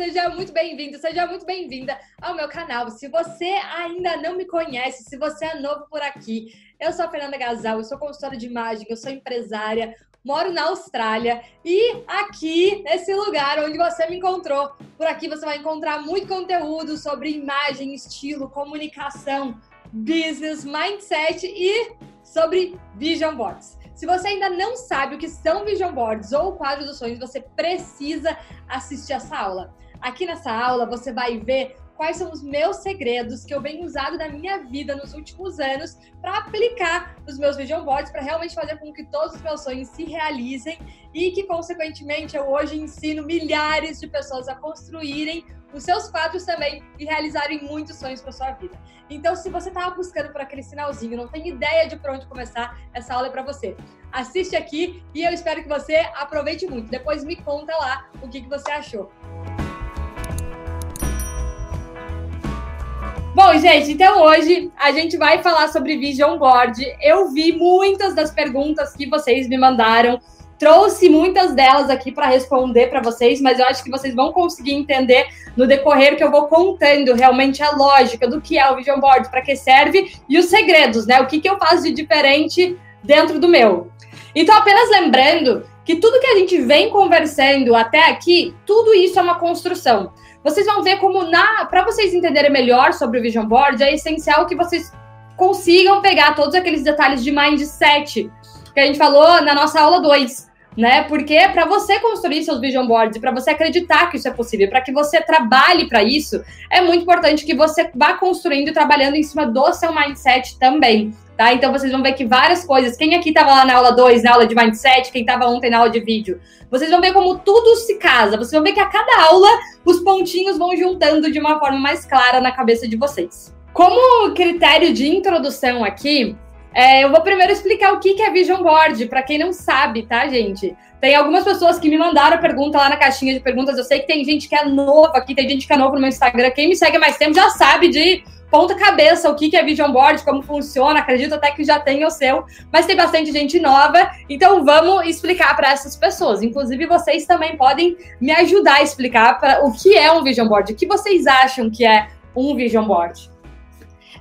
seja muito bem-vindo, seja muito bem-vinda ao meu canal. Se você ainda não me conhece, se você é novo por aqui, eu sou a Fernanda Gasal, eu sou consultora de imagem, eu sou empresária, moro na Austrália e aqui, nesse lugar onde você me encontrou, por aqui você vai encontrar muito conteúdo sobre imagem, estilo, comunicação, business, mindset e sobre vision boards. Se você ainda não sabe o que são vision boards ou o quadro dos sonhos, você precisa assistir essa aula. Aqui nessa aula você vai ver quais são os meus segredos que eu venho usado na minha vida nos últimos anos para aplicar nos meus vision boards para realmente fazer com que todos os meus sonhos se realizem e que consequentemente eu hoje ensino milhares de pessoas a construírem os seus quadros também e realizarem muitos sonhos para sua vida. Então, se você estava buscando por aquele sinalzinho, não tem ideia de por onde começar, essa aula é para você. Assiste aqui e eu espero que você aproveite muito. Depois me conta lá o que, que você achou. Bom, gente, então hoje a gente vai falar sobre Vision Board. Eu vi muitas das perguntas que vocês me mandaram trouxe muitas delas aqui para responder para vocês, mas eu acho que vocês vão conseguir entender no decorrer que eu vou contando realmente a lógica do que é o Vision Board, para que serve e os segredos, né? O que, que eu faço de diferente dentro do meu. Então, apenas lembrando que tudo que a gente vem conversando até aqui, tudo isso é uma construção. Vocês vão ver como na para vocês entenderem melhor sobre o Vision Board, é essencial que vocês consigam pegar todos aqueles detalhes de mindset que a gente falou na nossa aula 2 né? Porque para você construir seus vision boards, para você acreditar que isso é possível, para que você trabalhe para isso, é muito importante que você vá construindo e trabalhando em cima do seu mindset também. Tá? Então vocês vão ver que várias coisas. Quem aqui estava lá na aula 2, na aula de mindset, quem estava ontem na aula de vídeo, vocês vão ver como tudo se casa. Vocês vão ver que a cada aula os pontinhos vão juntando de uma forma mais clara na cabeça de vocês. Como critério de introdução aqui, é, eu vou primeiro explicar o que é Vision Board, para quem não sabe, tá, gente? Tem algumas pessoas que me mandaram pergunta lá na caixinha de perguntas. Eu sei que tem gente que é nova aqui, tem gente que é novo no meu Instagram. Quem me segue há mais tempo já sabe de ponta cabeça o que é Vision Board, como funciona. Acredito até que já tem o seu, mas tem bastante gente nova. Então vamos explicar para essas pessoas. Inclusive vocês também podem me ajudar a explicar para o que é um Vision Board, o que vocês acham que é um Vision Board.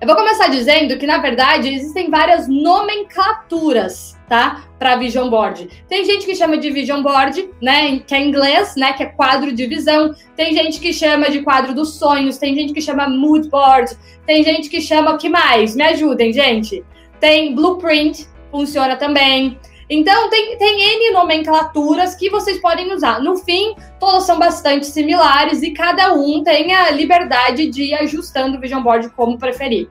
Eu vou começar dizendo que, na verdade, existem várias nomenclaturas, tá? Para vision board. Tem gente que chama de vision board, né? Que é inglês, né? Que é quadro de visão. Tem gente que chama de quadro dos sonhos. Tem gente que chama mood board. Tem gente que chama o que mais? Me ajudem, gente. Tem blueprint, funciona também. Então, tem, tem N nomenclaturas que vocês podem usar. No fim, todas são bastante similares e cada um tem a liberdade de ir ajustando o Vision Board como preferir.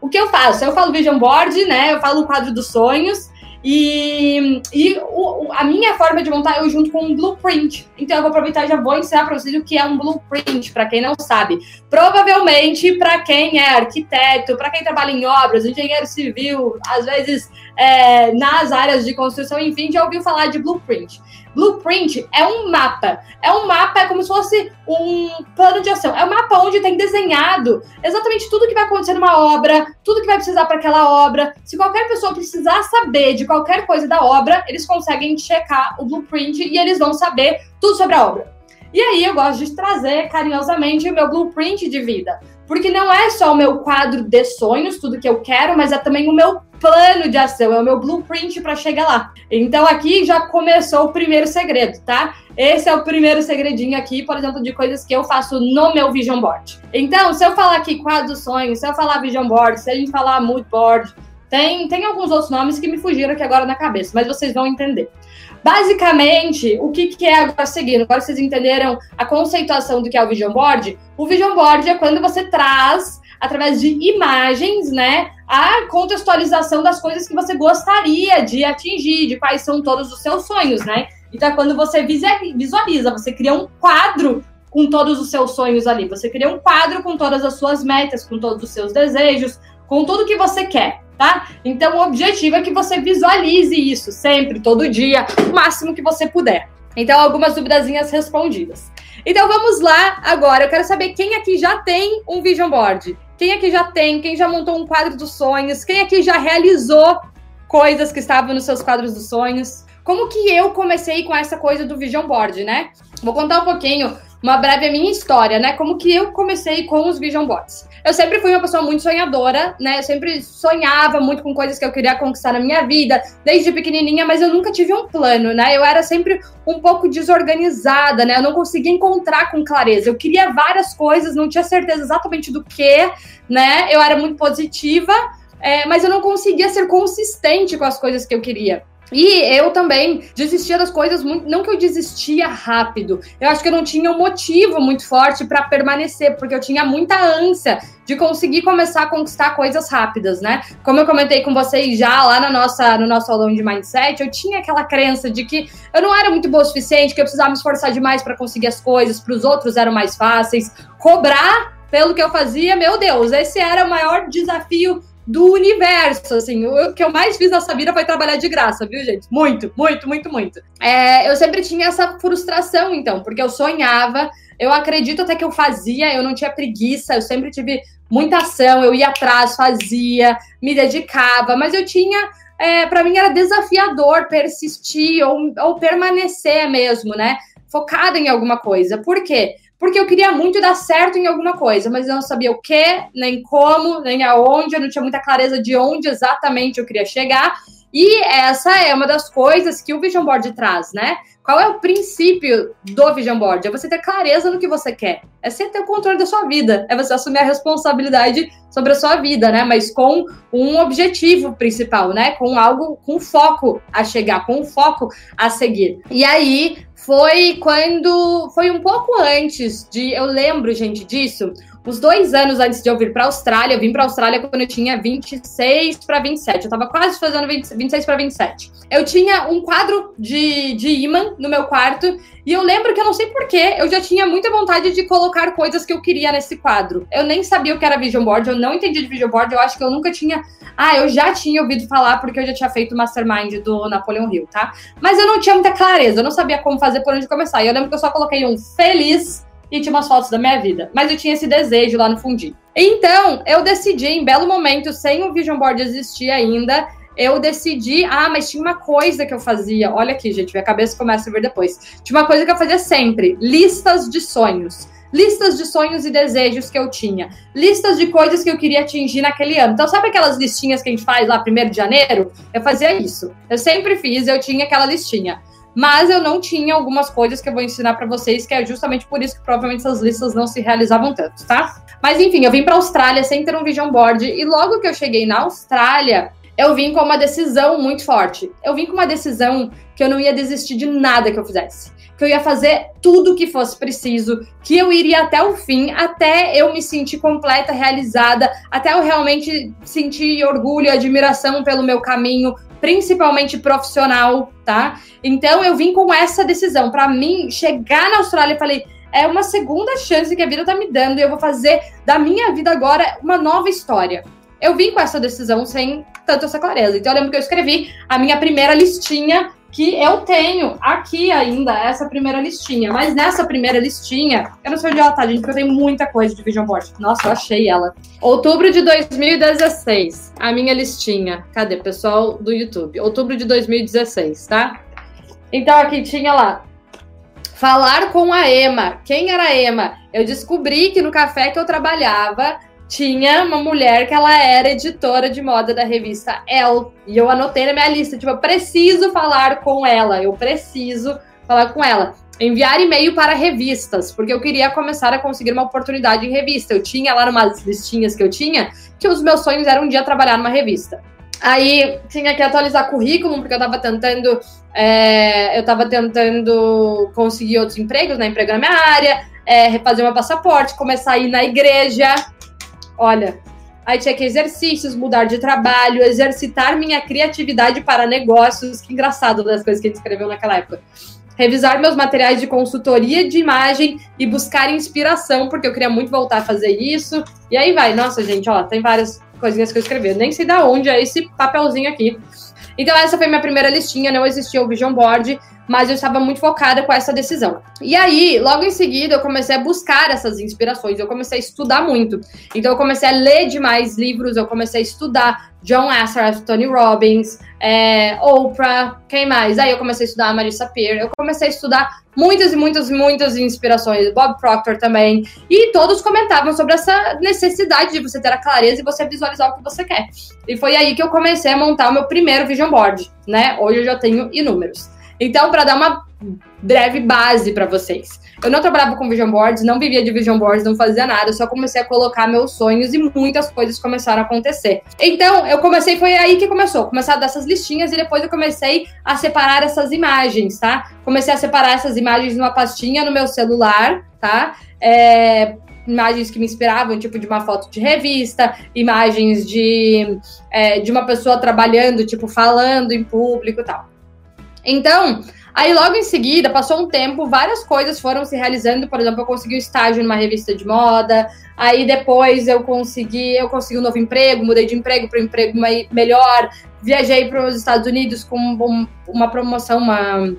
O que eu faço? Eu falo Vision Board, né? Eu falo o quadro dos sonhos e, e o, a minha forma de montar eu junto com um blueprint. Então eu vou aproveitar e já vou ensinar para vocês o que é um blueprint, para quem não sabe. Provavelmente para quem é arquiteto, para quem trabalha em obras, engenheiro civil, às vezes é, nas áreas de construção, enfim, já ouviu falar de blueprint. Blueprint é um mapa. É um mapa, é como se fosse um plano de ação. É um mapa onde tem desenhado exatamente tudo que vai acontecer numa obra, tudo que vai precisar para aquela obra. Se qualquer pessoa precisar saber de qualquer coisa da obra, eles conseguem checar o blueprint e eles vão saber tudo sobre a obra. E aí eu gosto de trazer carinhosamente o meu blueprint de vida. Porque não é só o meu quadro de sonhos, tudo que eu quero, mas é também o meu plano de ação, é o meu blueprint para chegar lá. Então aqui já começou o primeiro segredo, tá? Esse é o primeiro segredinho aqui, por exemplo, de coisas que eu faço no meu vision board. Então, se eu falar aqui quadro sonhos, se eu falar vision board, se a gente falar mood board, tem, tem alguns outros nomes que me fugiram aqui agora na cabeça, mas vocês vão entender. Basicamente, o que, que é agora seguindo? Agora vocês entenderam a conceituação do que é o Vision Board? O Vision Board é quando você traz, através de imagens, né, a contextualização das coisas que você gostaria de atingir, de quais são todos os seus sonhos, né? Então, é quando você visualiza, você cria um quadro com todos os seus sonhos ali. Você cria um quadro com todas as suas metas, com todos os seus desejos, com tudo que você quer tá? Então o objetivo é que você visualize isso sempre, todo dia, o máximo que você puder. Então, algumas duvidazinhas respondidas. Então vamos lá agora. Eu quero saber quem aqui já tem um vision board. Quem aqui já tem, quem já montou um quadro dos sonhos, quem aqui já realizou coisas que estavam nos seus quadros dos sonhos. Como que eu comecei com essa coisa do vision board, né? Vou contar um pouquinho. Uma breve minha história, né? Como que eu comecei com os vision boards. Eu sempre fui uma pessoa muito sonhadora, né? Eu sempre sonhava muito com coisas que eu queria conquistar na minha vida, desde pequenininha, mas eu nunca tive um plano, né? Eu era sempre um pouco desorganizada, né? Eu não conseguia encontrar com clareza. Eu queria várias coisas, não tinha certeza exatamente do que, né? Eu era muito positiva, é, mas eu não conseguia ser consistente com as coisas que eu queria. E eu também desistia das coisas muito. Não que eu desistia rápido, eu acho que eu não tinha um motivo muito forte para permanecer, porque eu tinha muita ânsia de conseguir começar a conquistar coisas rápidas, né? Como eu comentei com vocês já lá na nossa, no nosso aulão de mindset, eu tinha aquela crença de que eu não era muito boa o suficiente, que eu precisava me esforçar demais para conseguir as coisas, para os outros eram mais fáceis. Cobrar pelo que eu fazia, meu Deus, esse era o maior desafio do universo, assim. O que eu mais fiz nessa vida foi trabalhar de graça, viu, gente? Muito, muito, muito, muito. É, eu sempre tinha essa frustração, então, porque eu sonhava, eu acredito até que eu fazia, eu não tinha preguiça, eu sempre tive muita ação, eu ia atrás, fazia, me dedicava, mas eu tinha. É, para mim era desafiador persistir ou, ou permanecer mesmo, né? Focada em alguma coisa. Por quê? Porque eu queria muito dar certo em alguma coisa, mas eu não sabia o que, nem como, nem aonde, eu não tinha muita clareza de onde exatamente eu queria chegar. E essa é uma das coisas que o Vision Board traz, né? Qual é o princípio do Vision Board? É você ter clareza no que você quer. É você ter o controle da sua vida. É você assumir a responsabilidade sobre a sua vida, né? Mas com um objetivo principal, né? Com algo, com foco a chegar, com um foco a seguir. E aí, foi quando. Foi um pouco antes de. Eu lembro, gente, disso. Uns dois anos antes de eu vir para a Austrália, eu vim para a Austrália quando eu tinha 26 para 27. Eu estava quase fazendo 20, 26 para 27. Eu tinha um quadro de, de imã no meu quarto e eu lembro que eu não sei porquê, eu já tinha muita vontade de colocar coisas que eu queria nesse quadro. Eu nem sabia o que era vision board, eu não entendi de vision board, eu acho que eu nunca tinha. Ah, eu já tinha ouvido falar porque eu já tinha feito o mastermind do Napoleon Hill, tá? Mas eu não tinha muita clareza, eu não sabia como fazer, por onde começar. E eu lembro que eu só coloquei um feliz e tinha umas fotos da minha vida. Mas eu tinha esse desejo lá no fundinho. Então, eu decidi, em belo momento, sem o Vision Board existir ainda, eu decidi. Ah, mas tinha uma coisa que eu fazia. Olha aqui, gente, minha cabeça começa a ver depois. Tinha uma coisa que eu fazia sempre: listas de sonhos. Listas de sonhos e desejos que eu tinha. Listas de coisas que eu queria atingir naquele ano. Então, sabe aquelas listinhas que a gente faz lá, primeiro de janeiro? Eu fazia isso. Eu sempre fiz, eu tinha aquela listinha mas eu não tinha algumas coisas que eu vou ensinar para vocês, que é justamente por isso que provavelmente essas listas não se realizavam tanto, tá? Mas enfim, eu vim para a Austrália sem ter um vision board e logo que eu cheguei na Austrália, eu vim com uma decisão muito forte. Eu vim com uma decisão que eu não ia desistir de nada que eu fizesse. Que eu ia fazer tudo que fosse preciso, que eu iria até o fim, até eu me sentir completa, realizada, até eu realmente sentir orgulho e admiração pelo meu caminho, principalmente profissional, tá? Então eu vim com essa decisão. Para mim, chegar na Austrália, eu falei, é uma segunda chance que a vida tá me dando e eu vou fazer da minha vida agora uma nova história. Eu vim com essa decisão sem tanto essa clareza. Então eu lembro que eu escrevi a minha primeira listinha que eu tenho aqui ainda, essa primeira listinha. Mas nessa primeira listinha, eu não sei onde ela tá, gente, porque eu tenho muita coisa de Vision Board. Nossa, eu achei ela. Outubro de 2016, a minha listinha. Cadê, pessoal do YouTube? Outubro de 2016, tá? Então aqui tinha lá. Falar com a Ema. Quem era a Ema? Eu descobri que no café que eu trabalhava, tinha uma mulher que ela era editora de moda da revista Elle. E eu anotei na minha lista, tipo, eu preciso falar com ela, eu preciso falar com ela. Enviar e-mail para revistas, porque eu queria começar a conseguir uma oportunidade em revista. Eu tinha lá umas listinhas que eu tinha, que os meus sonhos eram um dia trabalhar numa revista. Aí tinha que atualizar currículo, porque eu tava tentando. É, eu tava tentando conseguir outros empregos, né? Emprego na minha área, é, refazer meu passaporte, começar a ir na igreja. Olha, aí tinha que exercícios, mudar de trabalho, exercitar minha criatividade para negócios. Que engraçado das coisas que ele escreveu naquela época. Revisar meus materiais de consultoria de imagem e buscar inspiração, porque eu queria muito voltar a fazer isso. E aí vai. Nossa, gente, ó, tem várias coisinhas que eu escrevi. Nem sei da onde é esse papelzinho aqui. Então, essa foi minha primeira listinha, não existia o Vision Board, mas eu estava muito focada com essa decisão. E aí, logo em seguida, eu comecei a buscar essas inspirações, eu comecei a estudar muito. Então, eu comecei a ler demais livros, eu comecei a estudar John Assaraf, Tony Robbins, é, Oprah, quem mais? Aí eu comecei a estudar a Marissa Peer, eu comecei a estudar muitas e muitas, muitas inspirações, Bob Proctor também, e todos comentavam sobre essa necessidade de você ter a clareza e você visualizar o que você quer. E foi aí que eu comecei a montar o meu primeiro vision board, né? Hoje eu já tenho inúmeros. Então, para dar uma breve base para vocês. Eu não trabalhava com vision boards, não vivia de vision boards, não fazia nada, só comecei a colocar meus sonhos e muitas coisas começaram a acontecer. Então, eu comecei, foi aí que começou, começar dessas listinhas e depois eu comecei a separar essas imagens, tá? Comecei a separar essas imagens numa pastinha no meu celular, tá? É, imagens que me inspiravam, tipo de uma foto de revista, imagens de, é, de uma pessoa trabalhando, tipo, falando em público e tal. Então, aí logo em seguida, passou um tempo, várias coisas foram se realizando. Por exemplo, eu consegui um estágio numa revista de moda. Aí depois eu consegui, eu consegui um novo emprego, mudei de emprego para um emprego melhor. Viajei para os Estados Unidos com uma promoção, uma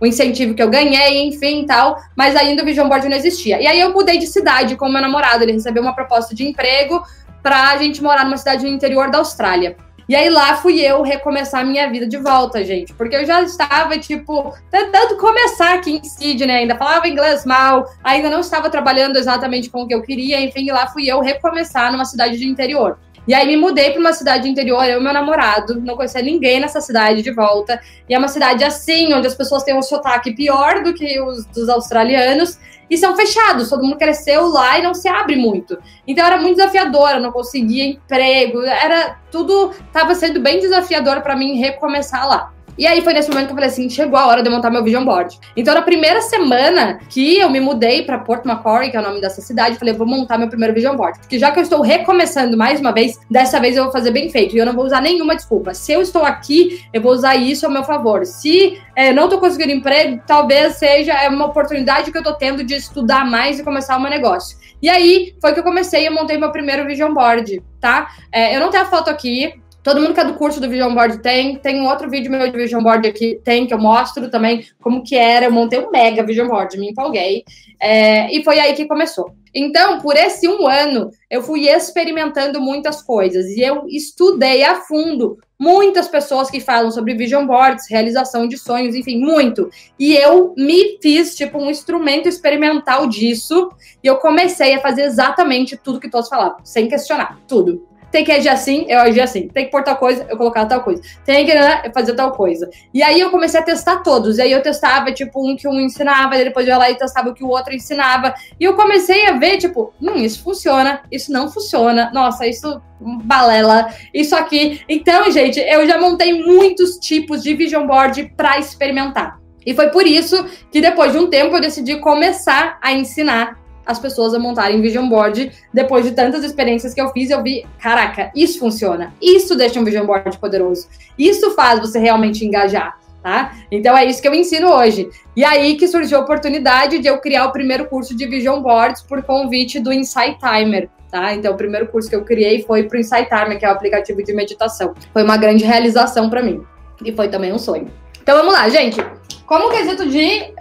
o incentivo que eu ganhei, enfim, tal, mas ainda o Vision Board não existia. E aí eu mudei de cidade com meu namorado, ele recebeu uma proposta de emprego para a gente morar numa cidade no interior da Austrália. E aí lá fui eu recomeçar a minha vida de volta, gente. Porque eu já estava, tipo, tentando começar aqui em Sydney, ainda falava inglês mal, ainda não estava trabalhando exatamente com o que eu queria, enfim, lá fui eu recomeçar numa cidade de interior. E aí me mudei para uma cidade interior, eu e meu namorado, não conhecia ninguém nessa cidade de volta. E é uma cidade assim, onde as pessoas têm um sotaque pior do que os dos australianos e são fechados. Todo mundo cresceu lá e não se abre muito. Então era muito desafiador, não conseguia emprego, era tudo estava sendo bem desafiador para mim recomeçar lá. E aí foi nesse momento que eu falei assim, chegou a hora de eu montar meu vision board. Então na primeira semana que eu me mudei para Port Macquarie, que é o nome dessa cidade, falei, vou montar meu primeiro vision board, porque já que eu estou recomeçando mais uma vez, dessa vez eu vou fazer bem feito e eu não vou usar nenhuma desculpa. Se eu estou aqui, eu vou usar isso ao meu favor. Se é, não estou conseguindo emprego, talvez seja é uma oportunidade que eu estou tendo de estudar mais e começar meu negócio. E aí foi que eu comecei, eu montei meu primeiro vision board, tá? É, eu não tenho a foto aqui, Todo mundo que é do curso do Vision Board tem. Tem um outro vídeo meu de Vision Board aqui, tem, que eu mostro também como que era. Eu montei um mega Vision Board, me empolguei. É, e foi aí que começou. Então, por esse um ano, eu fui experimentando muitas coisas. E eu estudei a fundo muitas pessoas que falam sobre Vision Boards, realização de sonhos, enfim, muito. E eu me fiz, tipo, um instrumento experimental disso. E eu comecei a fazer exatamente tudo que todos falavam, sem questionar, tudo. Tem que agir assim, eu agi assim. Tem que pôr tal coisa, eu colocava tal coisa. Tem que né, fazer tal coisa. E aí eu comecei a testar todos. E aí eu testava, tipo, um que um ensinava, e depois eu ia lá e testava o que o outro ensinava. E eu comecei a ver, tipo, hum, isso funciona, isso não funciona. Nossa, isso balela, isso aqui. Então, gente, eu já montei muitos tipos de vision board para experimentar. E foi por isso que depois de um tempo eu decidi começar a ensinar as pessoas a montarem vision board. Depois de tantas experiências que eu fiz, eu vi, caraca, isso funciona. Isso deixa um vision board poderoso. Isso faz você realmente engajar. Tá? Então é isso que eu ensino hoje. E aí que surgiu a oportunidade de eu criar o primeiro curso de Vision Boards por convite do Insight Timer. Tá? Então o primeiro curso que eu criei foi para o Insight Timer, que é o aplicativo de meditação. Foi uma grande realização para mim. E foi também um sonho. Então vamos lá, gente. Como quesito de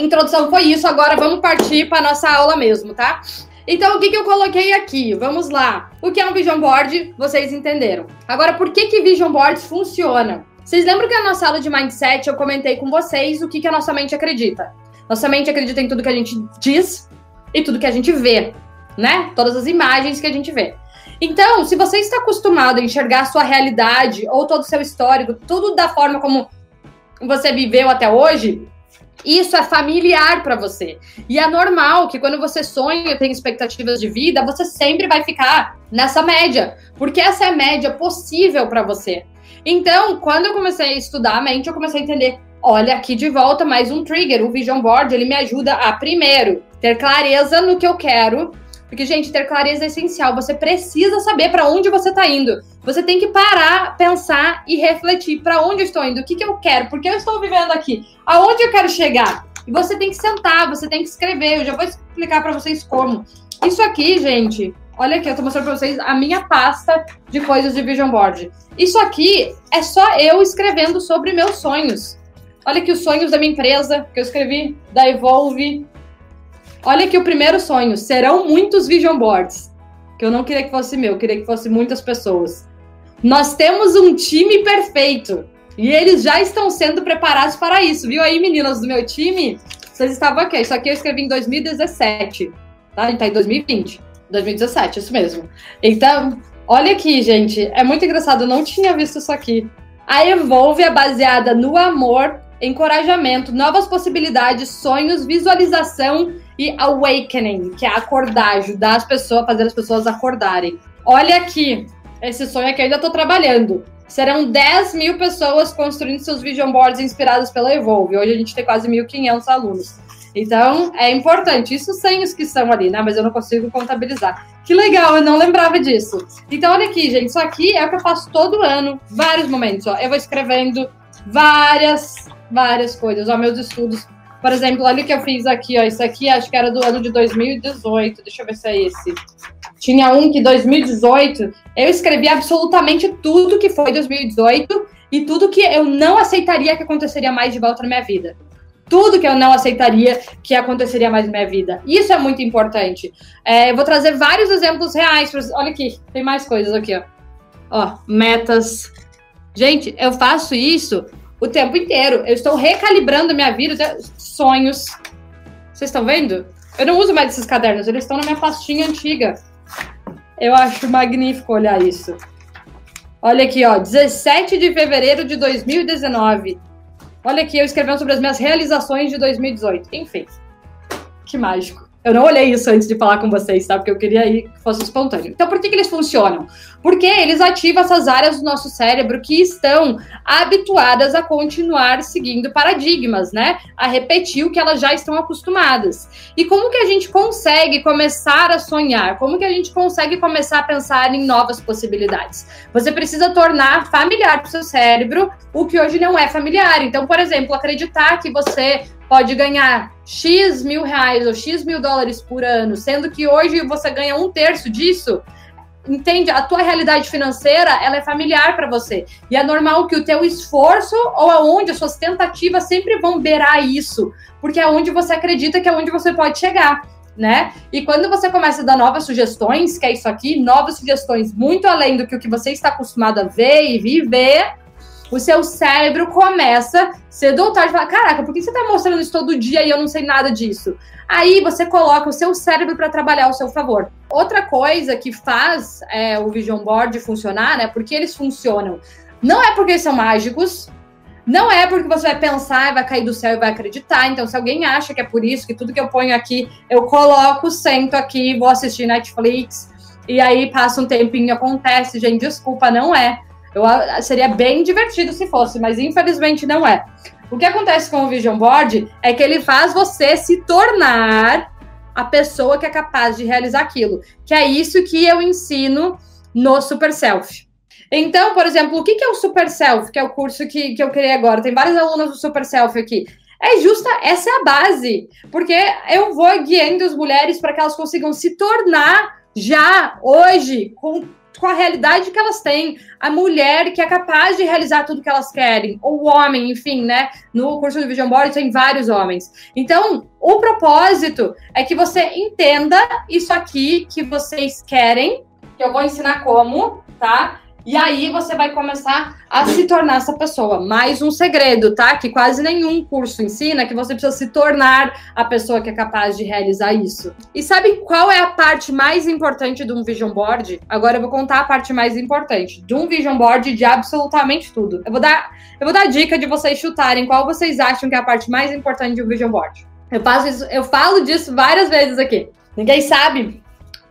introdução foi isso, agora vamos partir para nossa aula mesmo, tá? Então, o que, que eu coloquei aqui? Vamos lá. O que é um Vision Board? Vocês entenderam. Agora, por que, que Vision Boards funciona? Vocês lembram que na nossa aula de Mindset eu comentei com vocês o que, que a nossa mente acredita? Nossa mente acredita em tudo que a gente diz e tudo que a gente vê, né? Todas as imagens que a gente vê. Então, se você está acostumado a enxergar a sua realidade ou todo o seu histórico, tudo da forma como você viveu até hoje, isso é familiar para você. E é normal que quando você sonha, tem expectativas de vida, você sempre vai ficar nessa média, porque essa é a média possível para você. Então, quando eu comecei a estudar a mente, eu comecei a entender, olha, aqui de volta mais um trigger, o vision board, ele me ajuda a primeiro ter clareza no que eu quero, porque, gente, ter clareza é essencial. Você precisa saber para onde você está indo. Você tem que parar, pensar e refletir para onde eu estou indo, o que, que eu quero, por que eu estou vivendo aqui, aonde eu quero chegar. E você tem que sentar, você tem que escrever. Eu já vou explicar para vocês como. Isso aqui, gente, olha aqui, eu tô mostrando para vocês a minha pasta de coisas de vision board. Isso aqui é só eu escrevendo sobre meus sonhos. Olha aqui os sonhos da minha empresa, que eu escrevi, da Evolve. Olha aqui o primeiro sonho. Serão muitos vision boards. Que eu não queria que fosse meu, eu queria que fosse muitas pessoas. Nós temos um time perfeito. E eles já estão sendo preparados para isso. Viu aí, meninas do meu time? Vocês estavam aqui. Isso aqui eu escrevi em 2017. Tá? A gente tá em 2020. 2017, isso mesmo. Então, olha aqui, gente. É muito engraçado. Eu não tinha visto isso aqui. A Evolve é baseada no amor, encorajamento, novas possibilidades, sonhos, visualização e awakening, que é acordar, ajudar as pessoas, fazer as pessoas acordarem. Olha aqui, esse sonho aqui eu ainda estou trabalhando. Serão 10 mil pessoas construindo seus vision boards inspirados pela Evolve. Hoje a gente tem quase 1.500 alunos. Então, é importante. Isso sem os que são ali, né? Mas eu não consigo contabilizar. Que legal, eu não lembrava disso. Então, olha aqui, gente. Isso aqui é o que eu faço todo ano. Vários momentos, ó. Eu vou escrevendo várias, várias coisas. Ó, meus estudos. Por exemplo, olha o que eu fiz aqui, ó. Isso aqui acho que era do ano de 2018. Deixa eu ver se é esse. Tinha um que 2018 eu escrevi absolutamente tudo que foi 2018 e tudo que eu não aceitaria que aconteceria mais de volta na minha vida. Tudo que eu não aceitaria que aconteceria mais na minha vida. Isso é muito importante. É, eu vou trazer vários exemplos reais. Olha aqui, tem mais coisas aqui, ó. Ó, metas. Gente, eu faço isso o tempo inteiro. Eu estou recalibrando minha vida, sonhos. Vocês estão vendo? Eu não uso mais esses cadernos, eles estão na minha pastinha antiga. Eu acho magnífico olhar isso. Olha aqui, ó, 17 de fevereiro de 2019. Olha aqui, eu escrevendo sobre as minhas realizações de 2018. Enfim, que mágico. Eu não olhei isso antes de falar com vocês, tá? Porque eu queria ir que fosse espontâneo. Então, por que, que eles funcionam? Porque eles ativam essas áreas do nosso cérebro que estão habituadas a continuar seguindo paradigmas, né? A repetir o que elas já estão acostumadas. E como que a gente consegue começar a sonhar? Como que a gente consegue começar a pensar em novas possibilidades? Você precisa tornar familiar para o seu cérebro o que hoje não é familiar. Então, por exemplo, acreditar que você pode ganhar X mil reais ou X mil dólares por ano, sendo que hoje você ganha um terço disso, entende? A tua realidade financeira, ela é familiar para você. E é normal que o teu esforço ou aonde as suas tentativas sempre vão beirar isso, porque é onde você acredita que é onde você pode chegar. Né? E quando você começa a dar novas sugestões, que é isso aqui, novas sugestões muito além do que o que você está acostumado a ver e viver, o seu cérebro começa cedo ou tarde falar: caraca, por que você está mostrando isso todo dia e eu não sei nada disso? Aí você coloca o seu cérebro para trabalhar ao seu favor. Outra coisa que faz é, o Vision Board funcionar, né? Porque eles funcionam. Não é porque eles são mágicos, não é porque você vai pensar, vai cair do céu e vai acreditar. Então, se alguém acha que é por isso, que tudo que eu ponho aqui, eu coloco, sento aqui, vou assistir Netflix, e aí passa um tempinho, acontece, gente, desculpa, não é. Eu, seria bem divertido se fosse, mas infelizmente não é. O que acontece com o Vision Board é que ele faz você se tornar a pessoa que é capaz de realizar aquilo. Que é isso que eu ensino no Super Self. Então, por exemplo, o que é o Super Self, que é o curso que, que eu criei agora? Tem várias alunas do Super Self aqui. É justa, essa é a base, porque eu vou guiando as mulheres para que elas consigam se tornar já hoje com com a realidade que elas têm. A mulher que é capaz de realizar tudo que elas querem, ou o homem, enfim, né? No curso do Vision Board tem vários homens. Então, o propósito é que você entenda isso aqui que vocês querem, que eu vou ensinar como, tá? E aí você vai começar a se tornar essa pessoa. Mais um segredo, tá? Que quase nenhum curso ensina que você precisa se tornar a pessoa que é capaz de realizar isso. E sabe qual é a parte mais importante de um vision board? Agora eu vou contar a parte mais importante de um vision board de absolutamente tudo. Eu vou dar, eu vou dar dica de vocês chutarem qual vocês acham que é a parte mais importante de um vision board. Eu faço isso, eu falo disso várias vezes aqui. Ninguém sabe?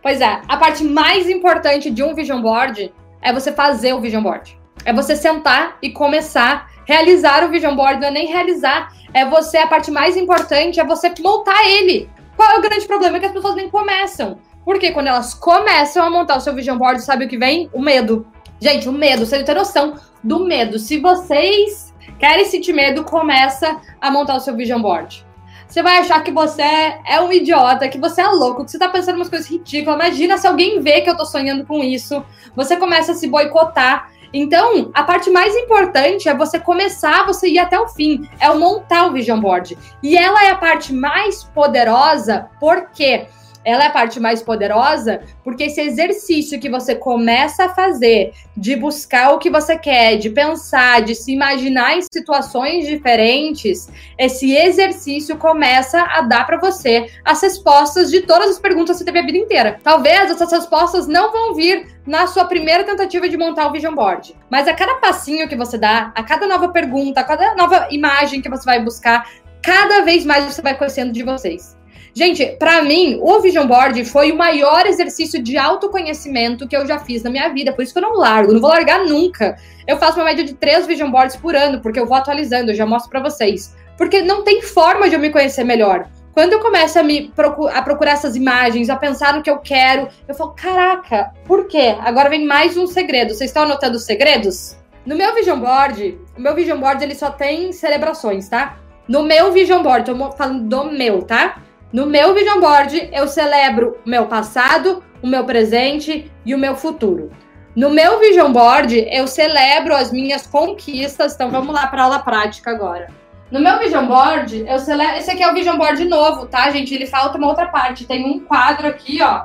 Pois é, a parte mais importante de um vision board é você fazer o vision board. É você sentar e começar a realizar o vision board, não é nem realizar, é você, a parte mais importante é você montar ele. Qual é o grande problema? É que as pessoas nem começam. Porque quando elas começam a montar o seu vision board, sabe o que vem? O medo. Gente, o medo, você não tem noção do medo. Se vocês querem sentir medo, começa a montar o seu vision board. Você vai achar que você é um idiota, que você é louco, que você tá pensando umas coisas ridículas. Imagina se alguém vê que eu tô sonhando com isso. Você começa a se boicotar. Então, a parte mais importante é você começar, você ir até o fim, é o montar o vision board. E ela é a parte mais poderosa, por quê? Ela é a parte mais poderosa, porque esse exercício que você começa a fazer de buscar o que você quer, de pensar, de se imaginar em situações diferentes, esse exercício começa a dar para você as respostas de todas as perguntas que você teve a vida inteira. Talvez essas respostas não vão vir na sua primeira tentativa de montar o vision board, mas a cada passinho que você dá, a cada nova pergunta, a cada nova imagem que você vai buscar, cada vez mais você vai conhecendo de vocês. Gente, para mim, o Vision Board foi o maior exercício de autoconhecimento que eu já fiz na minha vida. Por isso que eu não largo, não vou largar nunca. Eu faço uma média de três Vision Boards por ano, porque eu vou atualizando, eu já mostro para vocês. Porque não tem forma de eu me conhecer melhor. Quando eu começo a, me procu a procurar essas imagens, a pensar no que eu quero, eu falo, caraca, por quê? Agora vem mais um segredo. Vocês estão anotando os segredos? No meu Vision Board, o meu Vision Board ele só tem celebrações, tá? No meu Vision Board, tô falando do meu, tá? No meu vision board, eu celebro o meu passado, o meu presente e o meu futuro. No meu vision board, eu celebro as minhas conquistas. Então vamos lá para aula prática agora. No meu vision board, eu celebro. Esse aqui é o vision board novo, tá, gente? Ele falta uma outra parte. Tem um quadro aqui, ó,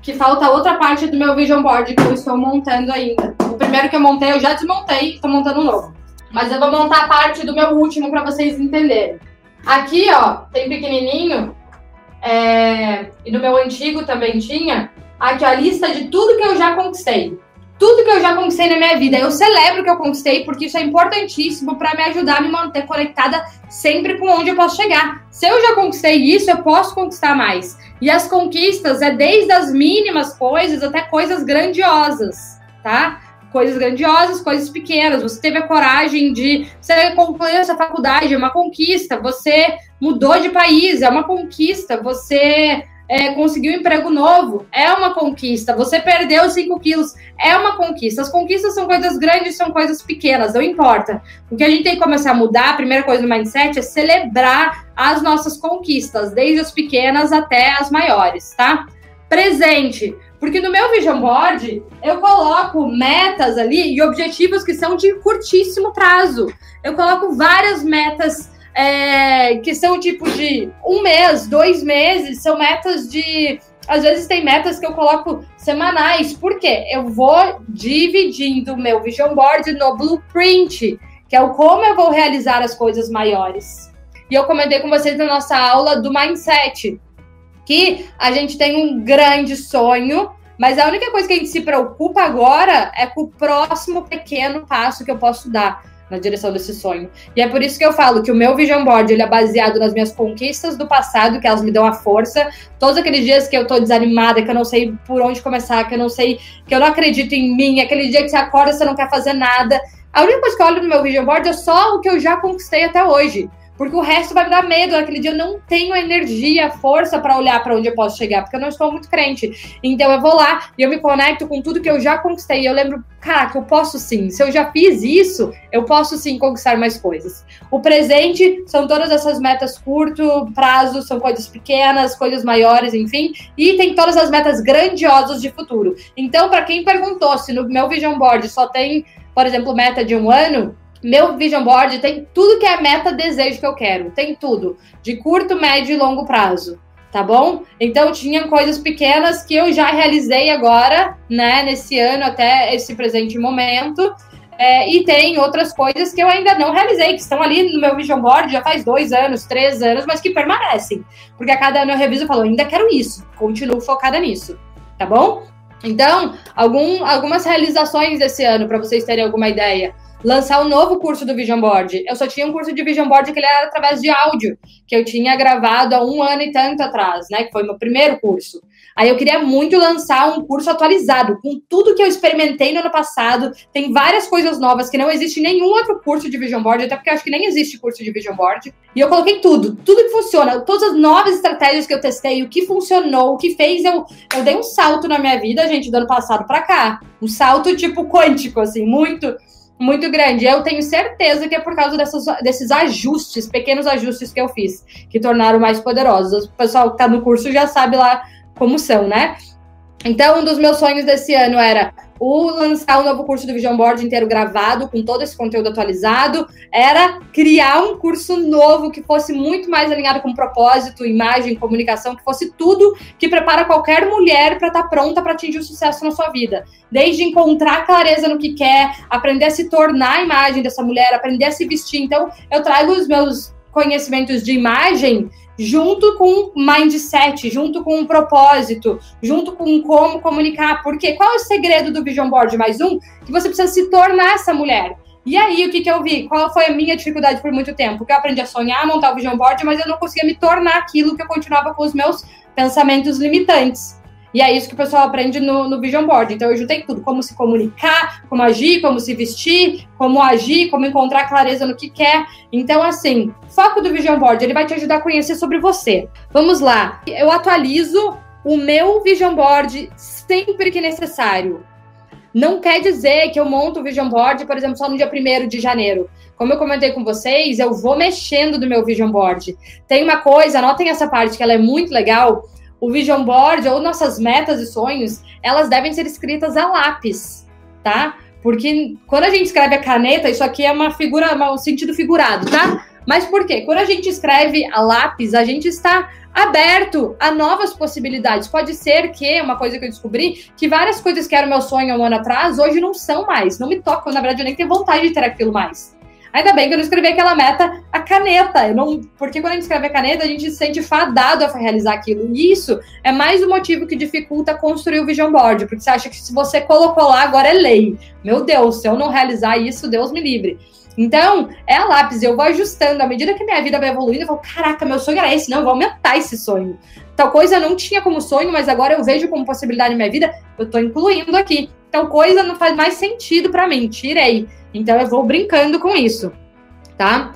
que falta outra parte do meu vision board que eu estou montando ainda. O primeiro que eu montei, eu já desmontei, estou montando um novo. Mas eu vou montar a parte do meu último para vocês entenderem. Aqui, ó, tem pequenininho. É, e no meu antigo também tinha. Aqui, ó, a lista de tudo que eu já conquistei. Tudo que eu já conquistei na minha vida. Eu celebro que eu conquistei, porque isso é importantíssimo para me ajudar a me manter conectada sempre com onde eu posso chegar. Se eu já conquistei isso, eu posso conquistar mais. E as conquistas é desde as mínimas coisas até coisas grandiosas, tá? Coisas grandiosas, coisas pequenas. Você teve a coragem de. Você concluiu essa faculdade, é uma conquista. Você mudou de país, é uma conquista. Você é, conseguiu um emprego novo, é uma conquista. Você perdeu 5 quilos, é uma conquista. As conquistas são coisas grandes, são coisas pequenas, não importa. O que a gente tem que começar a mudar, a primeira coisa no mindset, é celebrar as nossas conquistas, desde as pequenas até as maiores, tá? Presente. Porque no meu vision board eu coloco metas ali e objetivos que são de curtíssimo prazo. Eu coloco várias metas é, que são tipo de um mês, dois meses, são metas de. Às vezes tem metas que eu coloco semanais. Por quê? Eu vou dividindo meu vision board no blueprint, que é o como eu vou realizar as coisas maiores. E eu comentei com vocês na nossa aula do mindset que a gente tem um grande sonho, mas a única coisa que a gente se preocupa agora é com o próximo pequeno passo que eu posso dar na direção desse sonho. E é por isso que eu falo que o meu vision board ele é baseado nas minhas conquistas do passado, que elas me dão a força. Todos aqueles dias que eu tô desanimada, que eu não sei por onde começar, que eu não sei, que eu não acredito em mim, aquele dia que você acorda você não quer fazer nada. A única coisa que eu olho no meu vision board é só o que eu já conquistei até hoje porque o resto vai me dar medo. Naquele dia eu não tenho energia, força para olhar para onde eu posso chegar, porque eu não estou muito crente. Então eu vou lá e eu me conecto com tudo que eu já conquistei. Eu lembro, caraca, eu posso sim. Se eu já fiz isso, eu posso sim conquistar mais coisas. O presente são todas essas metas curto prazo, são coisas pequenas, coisas maiores, enfim. E tem todas as metas grandiosas de futuro. Então, para quem perguntou se no meu vision board só tem, por exemplo, meta de um ano, meu vision board tem tudo que é meta, desejo que eu quero. Tem tudo. De curto, médio e longo prazo. Tá bom? Então tinha coisas pequenas que eu já realizei agora, né? Nesse ano até esse presente momento. É, e tem outras coisas que eu ainda não realizei, que estão ali no meu vision board já faz dois anos, três anos, mas que permanecem. Porque a cada ano eu reviso e falo, ainda quero isso, continuo focada nisso, tá bom? Então, algum, algumas realizações desse ano, para vocês terem alguma ideia lançar um novo curso do Vision Board. Eu só tinha um curso de Vision Board que ele era através de áudio, que eu tinha gravado há um ano e tanto atrás, né? Que foi meu primeiro curso. Aí eu queria muito lançar um curso atualizado, com tudo que eu experimentei no ano passado. Tem várias coisas novas que não existe nenhum outro curso de Vision Board, até porque eu acho que nem existe curso de Vision Board. E eu coloquei tudo, tudo que funciona, todas as novas estratégias que eu testei, o que funcionou, o que fez eu. Eu dei um salto na minha vida, gente, do ano passado para cá. Um salto tipo quântico, assim, muito muito grande. Eu tenho certeza que é por causa dessas, desses ajustes, pequenos ajustes que eu fiz, que tornaram mais poderosos. O pessoal que está no curso já sabe lá como são, né? Então, um dos meus sonhos desse ano era o lançar um novo curso do Vision Board inteiro gravado, com todo esse conteúdo atualizado, era criar um curso novo que fosse muito mais alinhado com propósito, imagem, comunicação, que fosse tudo que prepara qualquer mulher para estar tá pronta para atingir o sucesso na sua vida. Desde encontrar clareza no que quer, aprender a se tornar a imagem dessa mulher, aprender a se vestir. Então, eu trago os meus conhecimentos de imagem junto com mindset, junto com um propósito, junto com como comunicar. Porque qual é o segredo do Vision Board mais um? Que você precisa se tornar essa mulher. E aí, o que, que eu vi? Qual foi a minha dificuldade por muito tempo? Que eu aprendi a sonhar, a montar o Vision Board, mas eu não conseguia me tornar aquilo que eu continuava com os meus pensamentos limitantes. E é isso que o pessoal aprende no, no Vision Board. Então, eu juntei tudo: como se comunicar, como agir, como se vestir, como agir, como encontrar clareza no que quer. Então, assim, foco do Vision Board, ele vai te ajudar a conhecer sobre você. Vamos lá. Eu atualizo o meu Vision Board sempre que necessário. Não quer dizer que eu monto o Vision Board, por exemplo, só no dia 1 de janeiro. Como eu comentei com vocês, eu vou mexendo do meu Vision Board. Tem uma coisa, anotem essa parte que ela é muito legal o vision board ou nossas metas e sonhos, elas devem ser escritas a lápis, tá? Porque quando a gente escreve a caneta, isso aqui é uma figura, um sentido figurado, tá? Mas por quê? Quando a gente escreve a lápis, a gente está aberto a novas possibilidades. Pode ser que, uma coisa que eu descobri, que várias coisas que eram meu sonho um ano atrás, hoje não são mais, não me tocam, na verdade, eu nem tenho vontade de ter aquilo mais. Ainda bem que eu não escrevi aquela meta a caneta. Eu não, porque quando a gente escreve a caneta, a gente se sente fadado a realizar aquilo. E isso é mais um motivo que dificulta construir o vision board, porque você acha que se você colocou lá, agora é lei. Meu Deus, se eu não realizar isso, Deus me livre. Então, é a lápis, eu vou ajustando. À medida que minha vida vai evoluindo, eu vou, caraca, meu sonho era esse, não, eu vou aumentar esse sonho. Tal coisa eu não tinha como sonho, mas agora eu vejo como possibilidade na minha vida, eu tô incluindo aqui. Tal coisa não faz mais sentido para mim, tirei. Então eu vou brincando com isso, tá?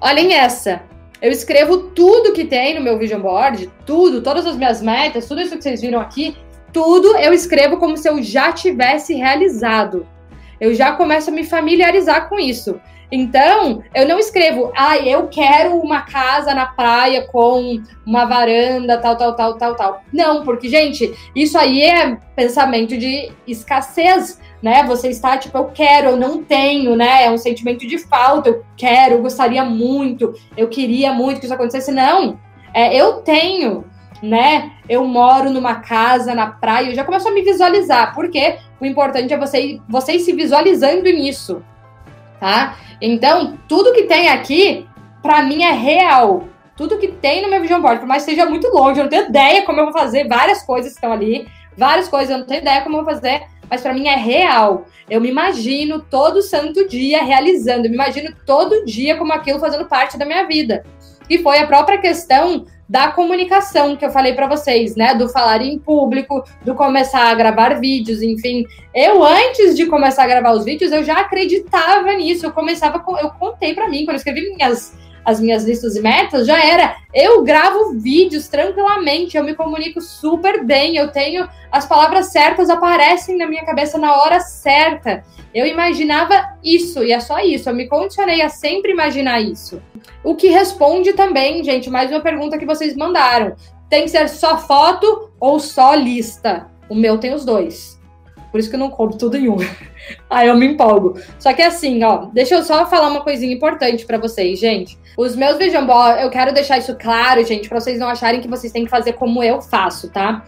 Olhem essa. Eu escrevo tudo que tem no meu vision board, tudo, todas as minhas metas, tudo isso que vocês viram aqui, tudo eu escrevo como se eu já tivesse realizado. Eu já começo a me familiarizar com isso. Então, eu não escrevo, ah, eu quero uma casa na praia com uma varanda, tal, tal, tal, tal, tal. Não, porque, gente, isso aí é pensamento de escassez né? Você está tipo, eu quero, eu não tenho, né? É um sentimento de falta, eu quero, eu gostaria muito, eu queria muito que isso acontecesse. Não, é, eu tenho, né? Eu moro numa casa na praia, eu já começo a me visualizar, porque o importante é você, vocês se visualizando nisso, tá? Então, tudo que tem aqui, para mim, é real. Tudo que tem no meu vision board, por mais que seja muito longe, eu não tenho ideia como eu vou fazer, várias coisas estão ali, várias coisas eu não tenho ideia como eu vou fazer, mas para mim é real. Eu me imagino todo santo dia realizando, eu me imagino todo dia como aquilo fazendo parte da minha vida. E foi a própria questão da comunicação que eu falei para vocês, né? Do falar em público, do começar a gravar vídeos, enfim. Eu antes de começar a gravar os vídeos, eu já acreditava nisso. Eu começava, eu contei para mim quando eu escrevi minhas as minhas listas e metas, já era. Eu gravo vídeos tranquilamente, eu me comunico super bem, eu tenho as palavras certas aparecem na minha cabeça na hora certa. Eu imaginava isso e é só isso. Eu me condicionei a sempre imaginar isso. O que responde também, gente, mais uma pergunta que vocês mandaram. Tem que ser só foto ou só lista? O meu tem os dois. Por isso que eu não compro tudo em um. Aí eu me empolgo. Só que assim, ó, deixa eu só falar uma coisinha importante para vocês, gente. Os meus Vision Board, eu quero deixar isso claro, gente, para vocês não acharem que vocês têm que fazer como eu faço, tá?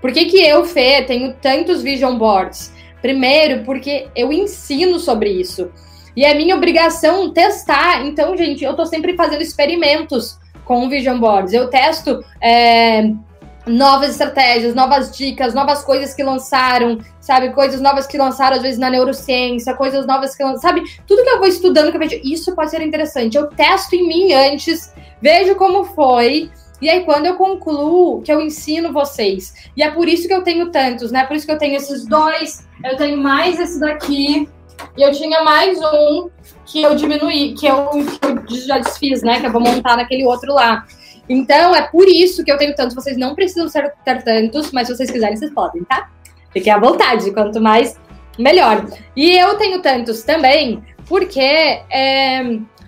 Por que, que eu, Fê, tenho tantos Vision Boards? Primeiro, porque eu ensino sobre isso. E é minha obrigação testar. Então, gente, eu tô sempre fazendo experimentos com Vision Boards. Eu testo é, novas estratégias, novas dicas, novas coisas que lançaram, sabe? Coisas novas que lançaram, às vezes, na neurociência, coisas novas que lançaram, sabe? Tudo que eu vou estudando, que eu vejo, isso pode ser interessante. Eu testo em mim antes, vejo como foi. E aí, quando eu concluo, que eu ensino vocês. E é por isso que eu tenho tantos, né? Por isso que eu tenho esses dois, eu tenho mais esse daqui, e eu tinha mais um que eu diminuí, que eu, que eu já desfiz, né? Que eu vou montar naquele outro lá. Então, é por isso que eu tenho tantos. Vocês não precisam ser, ter tantos, mas se vocês quiserem, vocês podem, tá? Fiquem à vontade. Quanto mais, melhor. E eu tenho tantos também, porque é,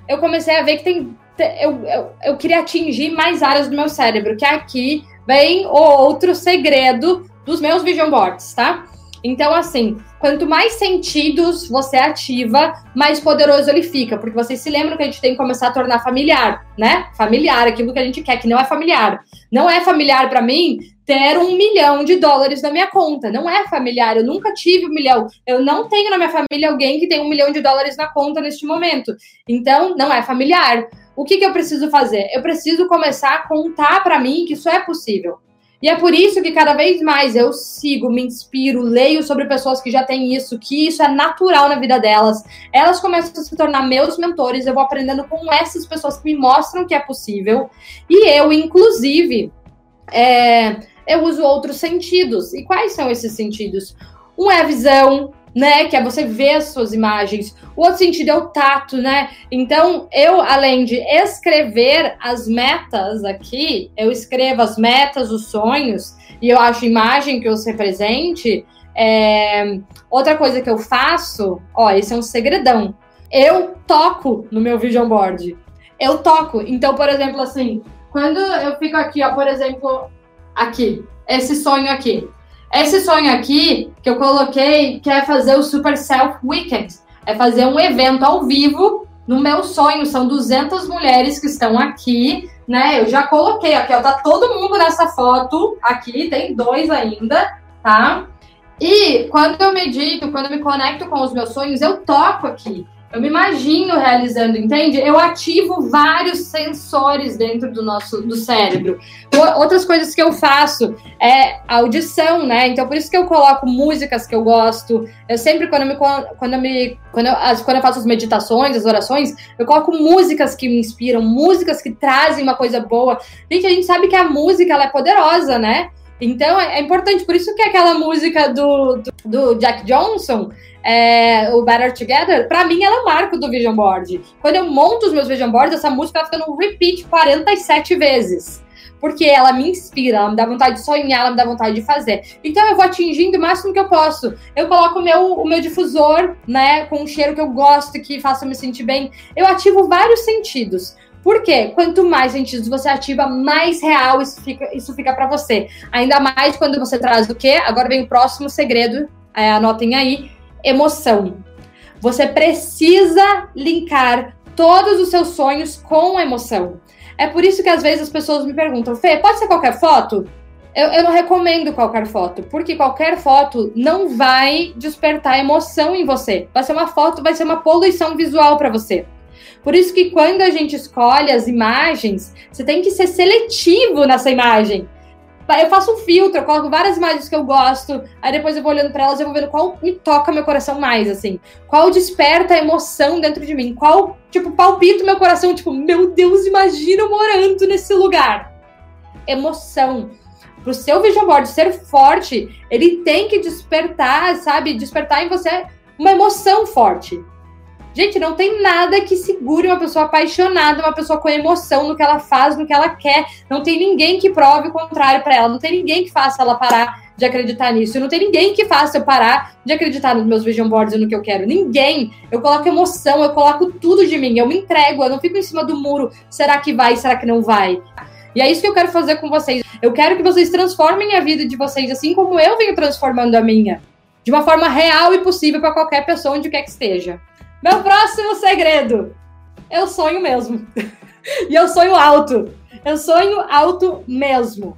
eu comecei a ver que tem. Eu, eu, eu queria atingir mais áreas do meu cérebro, que aqui vem o outro segredo dos meus vision boards, tá? Então, assim, quanto mais sentidos você ativa, mais poderoso ele fica. Porque vocês se lembram que a gente tem que começar a tornar familiar, né? Familiar, aquilo que a gente quer, que não é familiar. Não é familiar para mim ter um milhão de dólares na minha conta. Não é familiar. Eu nunca tive um milhão. Eu não tenho na minha família alguém que tem um milhão de dólares na conta neste momento. Então, não é familiar. O que, que eu preciso fazer? Eu preciso começar a contar para mim que isso é possível. E é por isso que cada vez mais eu sigo, me inspiro, leio sobre pessoas que já têm isso, que isso é natural na vida delas. Elas começam a se tornar meus mentores, eu vou aprendendo com essas pessoas que me mostram que é possível. E eu, inclusive, é, eu uso outros sentidos. E quais são esses sentidos? Um é a visão, né? Que é você ver as suas imagens. O outro sentido é o tato, né? Então, eu, além de escrever as metas aqui, eu escrevo as metas, os sonhos, e eu acho imagem que os represente. É... Outra coisa que eu faço, ó, esse é um segredão. Eu toco no meu vision board. Eu toco. Então, por exemplo, assim, quando eu fico aqui, ó, por exemplo, aqui, esse sonho aqui. Esse sonho aqui que eu coloquei que é fazer o Super Self Weekend. É fazer um evento ao vivo. No meu sonho, são 200 mulheres que estão aqui, né? Eu já coloquei aqui, ó, tá todo mundo nessa foto aqui, tem dois ainda, tá? E quando eu medito, quando eu me conecto com os meus sonhos, eu toco aqui. Eu me imagino realizando, entende? Eu ativo vários sensores dentro do nosso do cérebro. Outras coisas que eu faço é audição, né? Então por isso que eu coloco músicas que eu gosto. Eu sempre quando eu me quando eu me quando eu, quando eu faço as meditações, as orações, eu coloco músicas que me inspiram, músicas que trazem uma coisa boa. Gente, a gente sabe que a música ela é poderosa, né? Então é, é importante, por isso que aquela música do, do, do Jack Johnson, é, o Better Together, para mim ela é o marco do Vision Board. Quando eu monto os meus Vision Boards, essa música fica no repeat 47 vezes. Porque ela me inspira, ela me dá vontade de sonhar, ela me dá vontade de fazer. Então eu vou atingindo o máximo que eu posso. Eu coloco o meu, o meu difusor, né, com um cheiro que eu gosto, que faça me sentir bem. Eu ativo vários sentidos. Por quê? Quanto mais sentidos você ativa, mais real isso fica, isso fica para você. Ainda mais quando você traz o quê? Agora vem o próximo segredo, é, anotem aí, emoção. Você precisa linkar todos os seus sonhos com emoção. É por isso que às vezes as pessoas me perguntam, Fê, pode ser qualquer foto? Eu, eu, não recomendo qualquer foto, porque qualquer foto não vai despertar emoção em você. Vai ser uma foto, vai ser uma poluição visual para você. Por isso que quando a gente escolhe as imagens, você tem que ser seletivo nessa imagem. Eu faço um filtro, eu coloco várias imagens que eu gosto, aí depois eu vou olhando para elas e vou vendo qual me toca meu coração mais, assim. Qual desperta a emoção dentro de mim, qual, tipo, palpita meu coração, tipo, meu Deus, imagina eu morando nesse lugar. Emoção. Pro seu vision board ser forte, ele tem que despertar, sabe? Despertar em você uma emoção forte. Gente, não tem nada que segure uma pessoa apaixonada, uma pessoa com emoção no que ela faz, no que ela quer. Não tem ninguém que prove o contrário para ela. Não tem ninguém que faça ela parar de acreditar nisso. Não tem ninguém que faça eu parar de acreditar nos meus vision boards e no que eu quero. Ninguém. Eu coloco emoção, eu coloco tudo de mim. Eu me entrego, eu não fico em cima do muro. Será que vai? Será que não vai? E é isso que eu quero fazer com vocês. Eu quero que vocês transformem a vida de vocês assim como eu venho transformando a minha. De uma forma real e possível para qualquer pessoa onde quer que esteja. Meu próximo segredo. Eu sonho mesmo. e eu sonho alto. Eu sonho alto mesmo.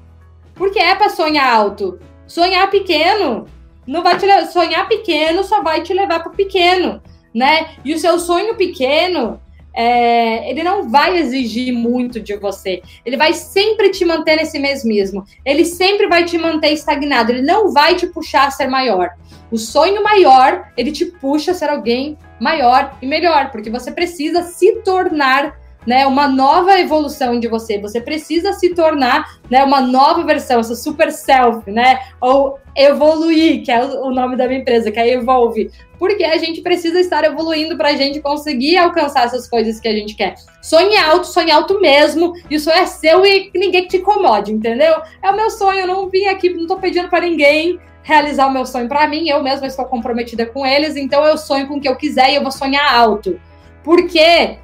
Porque é para sonhar alto. Sonhar pequeno não vai te levar, sonhar pequeno só vai te levar para pequeno, né? E o seu sonho pequeno é, ele não vai exigir muito de você. Ele vai sempre te manter nesse mesmismo. Ele sempre vai te manter estagnado. Ele não vai te puxar a ser maior. O sonho maior, ele te puxa a ser alguém maior e melhor, porque você precisa se tornar né, uma nova evolução de você. Você precisa se tornar né, uma nova versão, essa super self, né? Ou evoluir, que é o nome da minha empresa, que é Evolve. Porque a gente precisa estar evoluindo para a gente conseguir alcançar essas coisas que a gente quer. Sonhe alto, sonhe alto mesmo. Isso é seu e ninguém te incomode, entendeu? É o meu sonho. Eu não vim aqui, não estou pedindo para ninguém realizar o meu sonho para mim. Eu mesma estou comprometida com eles, então eu sonho com o que eu quiser e eu vou sonhar alto. Porque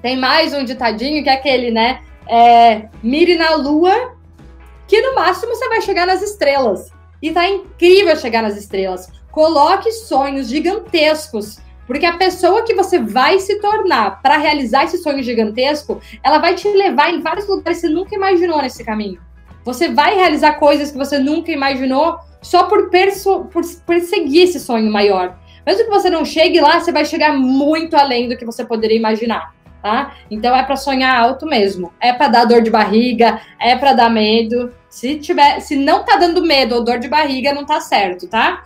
tem mais um ditadinho que é aquele, né? É, mire na lua, que no máximo você vai chegar nas estrelas. e tá incrível chegar nas estrelas. Coloque sonhos gigantescos. Porque a pessoa que você vai se tornar para realizar esse sonho gigantesco, ela vai te levar em vários lugares que você nunca imaginou nesse caminho. Você vai realizar coisas que você nunca imaginou só por, por perseguir esse sonho maior. Mesmo que você não chegue lá, você vai chegar muito além do que você poderia imaginar, tá? Então é para sonhar alto mesmo. É para dar dor de barriga, é para dar medo. Se tiver, se não tá dando medo ou dor de barriga, não tá certo, tá?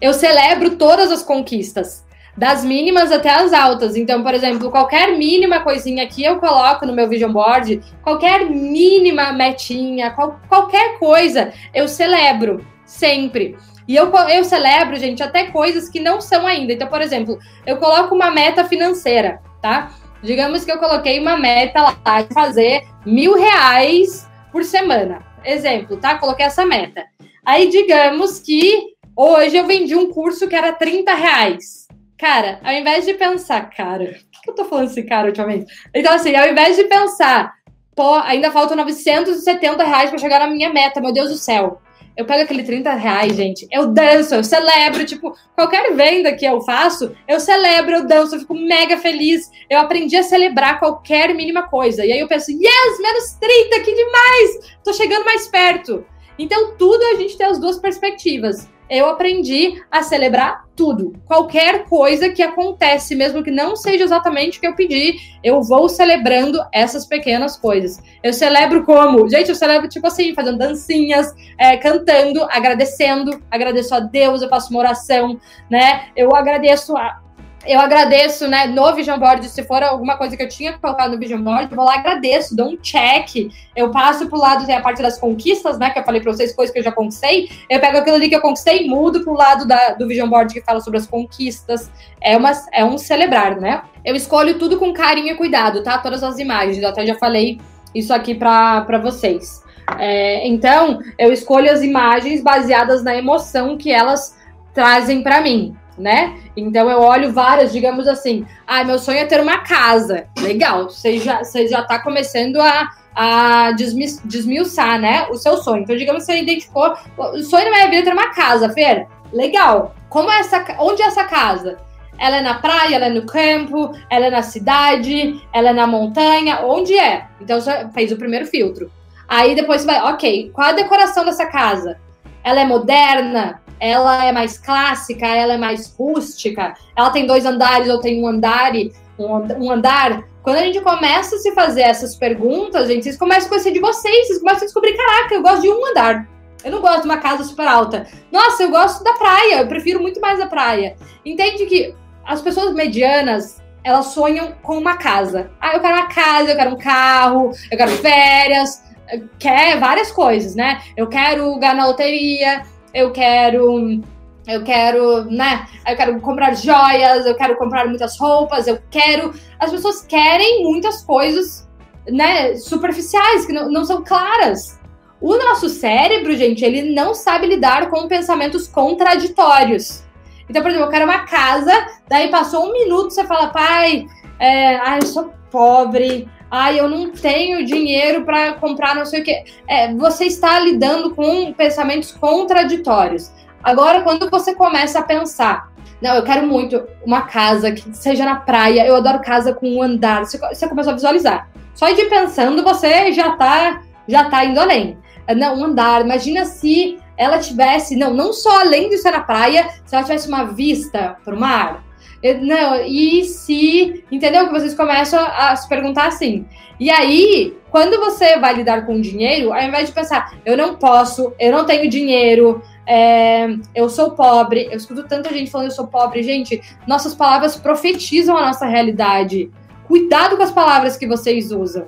Eu celebro todas as conquistas das mínimas até as altas. Então, por exemplo, qualquer mínima coisinha que eu coloco no meu vision board, qualquer mínima metinha, qual, qualquer coisa, eu celebro sempre. E eu, eu celebro, gente, até coisas que não são ainda. Então, por exemplo, eu coloco uma meta financeira, tá? Digamos que eu coloquei uma meta lá de fazer mil reais por semana. Exemplo, tá? Coloquei essa meta. Aí, digamos que hoje eu vendi um curso que era 30 reais. Cara, ao invés de pensar, cara, por que eu tô falando esse cara ultimamente? Então, assim, ao invés de pensar, pô, ainda faltam 970 reais para chegar na minha meta, meu Deus do céu. Eu pego aquele 30 reais, gente, eu danço, eu celebro, tipo, qualquer venda que eu faço, eu celebro, eu danço, eu fico mega feliz. Eu aprendi a celebrar qualquer mínima coisa. E aí eu penso, yes, menos 30, que demais! Tô chegando mais perto. Então, tudo a gente tem as duas perspectivas eu aprendi a celebrar tudo. Qualquer coisa que acontece, mesmo que não seja exatamente o que eu pedi, eu vou celebrando essas pequenas coisas. Eu celebro como? Gente, eu celebro tipo assim, fazendo dancinhas, é, cantando, agradecendo, agradeço a Deus, eu faço uma oração, né? Eu agradeço a, eu agradeço, né, no Vision Board, se for alguma coisa que eu tinha colocado no Vision Board, eu vou lá, agradeço, dou um check, eu passo pro lado, tem a parte das conquistas, né, que eu falei pra vocês, coisas que eu já conquistei, eu pego aquilo ali que eu conquistei e mudo pro lado da, do Vision Board que fala sobre as conquistas, é, uma, é um celebrar, né? Eu escolho tudo com carinho e cuidado, tá? Todas as imagens, eu até já falei isso aqui pra vocês. É, então, eu escolho as imagens baseadas na emoção que elas trazem para mim né? Então eu olho várias, digamos assim, ah, meu sonho é ter uma casa. Legal, você já, você já tá começando a, a desmiuçar, né? O seu sonho. Então, digamos que você identificou, o sonho da minha vida é ter uma casa, Fer. Legal. Como é essa, onde é essa casa? Ela é na praia, ela é no campo, ela é na cidade, ela é na montanha, onde é? Então você fez o primeiro filtro. Aí depois você vai, ok, qual a decoração dessa casa? Ela é moderna? Ela é mais clássica, ela é mais rústica, ela tem dois andares ou tem um andar, um andar. Quando a gente começa a se fazer essas perguntas, gente, vocês começam a conhecer de vocês, vocês começam a descobrir, caraca, eu gosto de um andar. Eu não gosto de uma casa super alta. Nossa, eu gosto da praia, eu prefiro muito mais a praia. Entende que as pessoas medianas, elas sonham com uma casa. Ah, eu quero uma casa, eu quero um carro, eu quero férias, quer várias coisas, né? Eu quero ganhar na loteria, eu quero eu quero, né? Eu quero comprar joias, eu quero comprar muitas roupas, eu quero. As pessoas querem muitas coisas, né? Superficiais, que não, não são claras. O nosso cérebro, gente, ele não sabe lidar com pensamentos contraditórios. Então, por exemplo, eu quero uma casa, daí passou um minuto, você fala, pai, é, ai, eu sou pobre, ai, eu não tenho dinheiro para comprar não sei o que. É, você está lidando com pensamentos contraditórios. Agora, quando você começa a pensar, não, eu quero muito uma casa que seja na praia, eu adoro casa com um andar, você, você começou a visualizar. Só de pensando, você já está já tá indo além. Não, um andar, imagina se ela tivesse, não, não só além de ser na praia, se ela tivesse uma vista para o mar, não, e se. Entendeu? Que vocês começam a, se perguntar assim. E aí, quando você vai lidar com dinheiro, ao invés de pensar, eu não posso, eu não tenho dinheiro, é, eu sou pobre, eu escuto tanta gente falando eu sou pobre, gente, nossas palavras profetizam a nossa realidade. Cuidado com as palavras que vocês usam.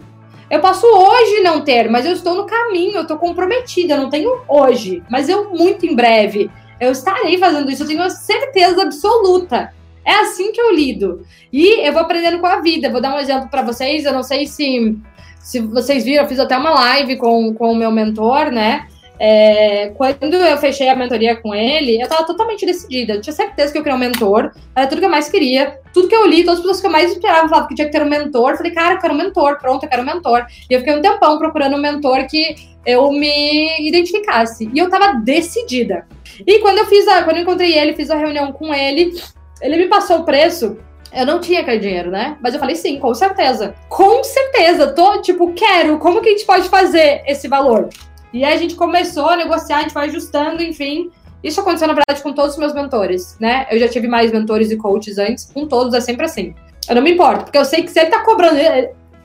Eu posso hoje não ter, mas eu estou no caminho, eu estou comprometida, eu não tenho hoje, mas eu muito em breve eu estarei fazendo isso, eu tenho certeza absoluta. É assim que eu lido. E eu vou aprendendo com a vida. Vou dar um exemplo para vocês. Eu não sei se, se vocês viram, eu fiz até uma live com, com o meu mentor, né? é, quando eu fechei a mentoria com ele, eu tava totalmente decidida. Eu tinha certeza que eu queria um mentor, era tudo que eu mais queria. Tudo que eu li, todas as pessoas que eu mais esperava falavam que tinha que ter um mentor. Falei, cara, eu quero um mentor, pronto, eu quero um mentor. E eu fiquei um tempão procurando um mentor que eu me identificasse. E eu tava decidida. E quando eu fiz a, quando eu encontrei ele, fiz a reunião com ele, ele me passou o preço. Eu não tinha aquele dinheiro, né? Mas eu falei sim, com certeza. Com certeza, tô tipo, quero. Como que a gente pode fazer esse valor? E aí a gente começou a negociar, a gente foi ajustando, enfim. Isso aconteceu, na verdade, com todos os meus mentores, né? Eu já tive mais mentores e coaches antes, com todos é sempre assim. Eu não me importo, porque eu sei que se ele tá cobrando,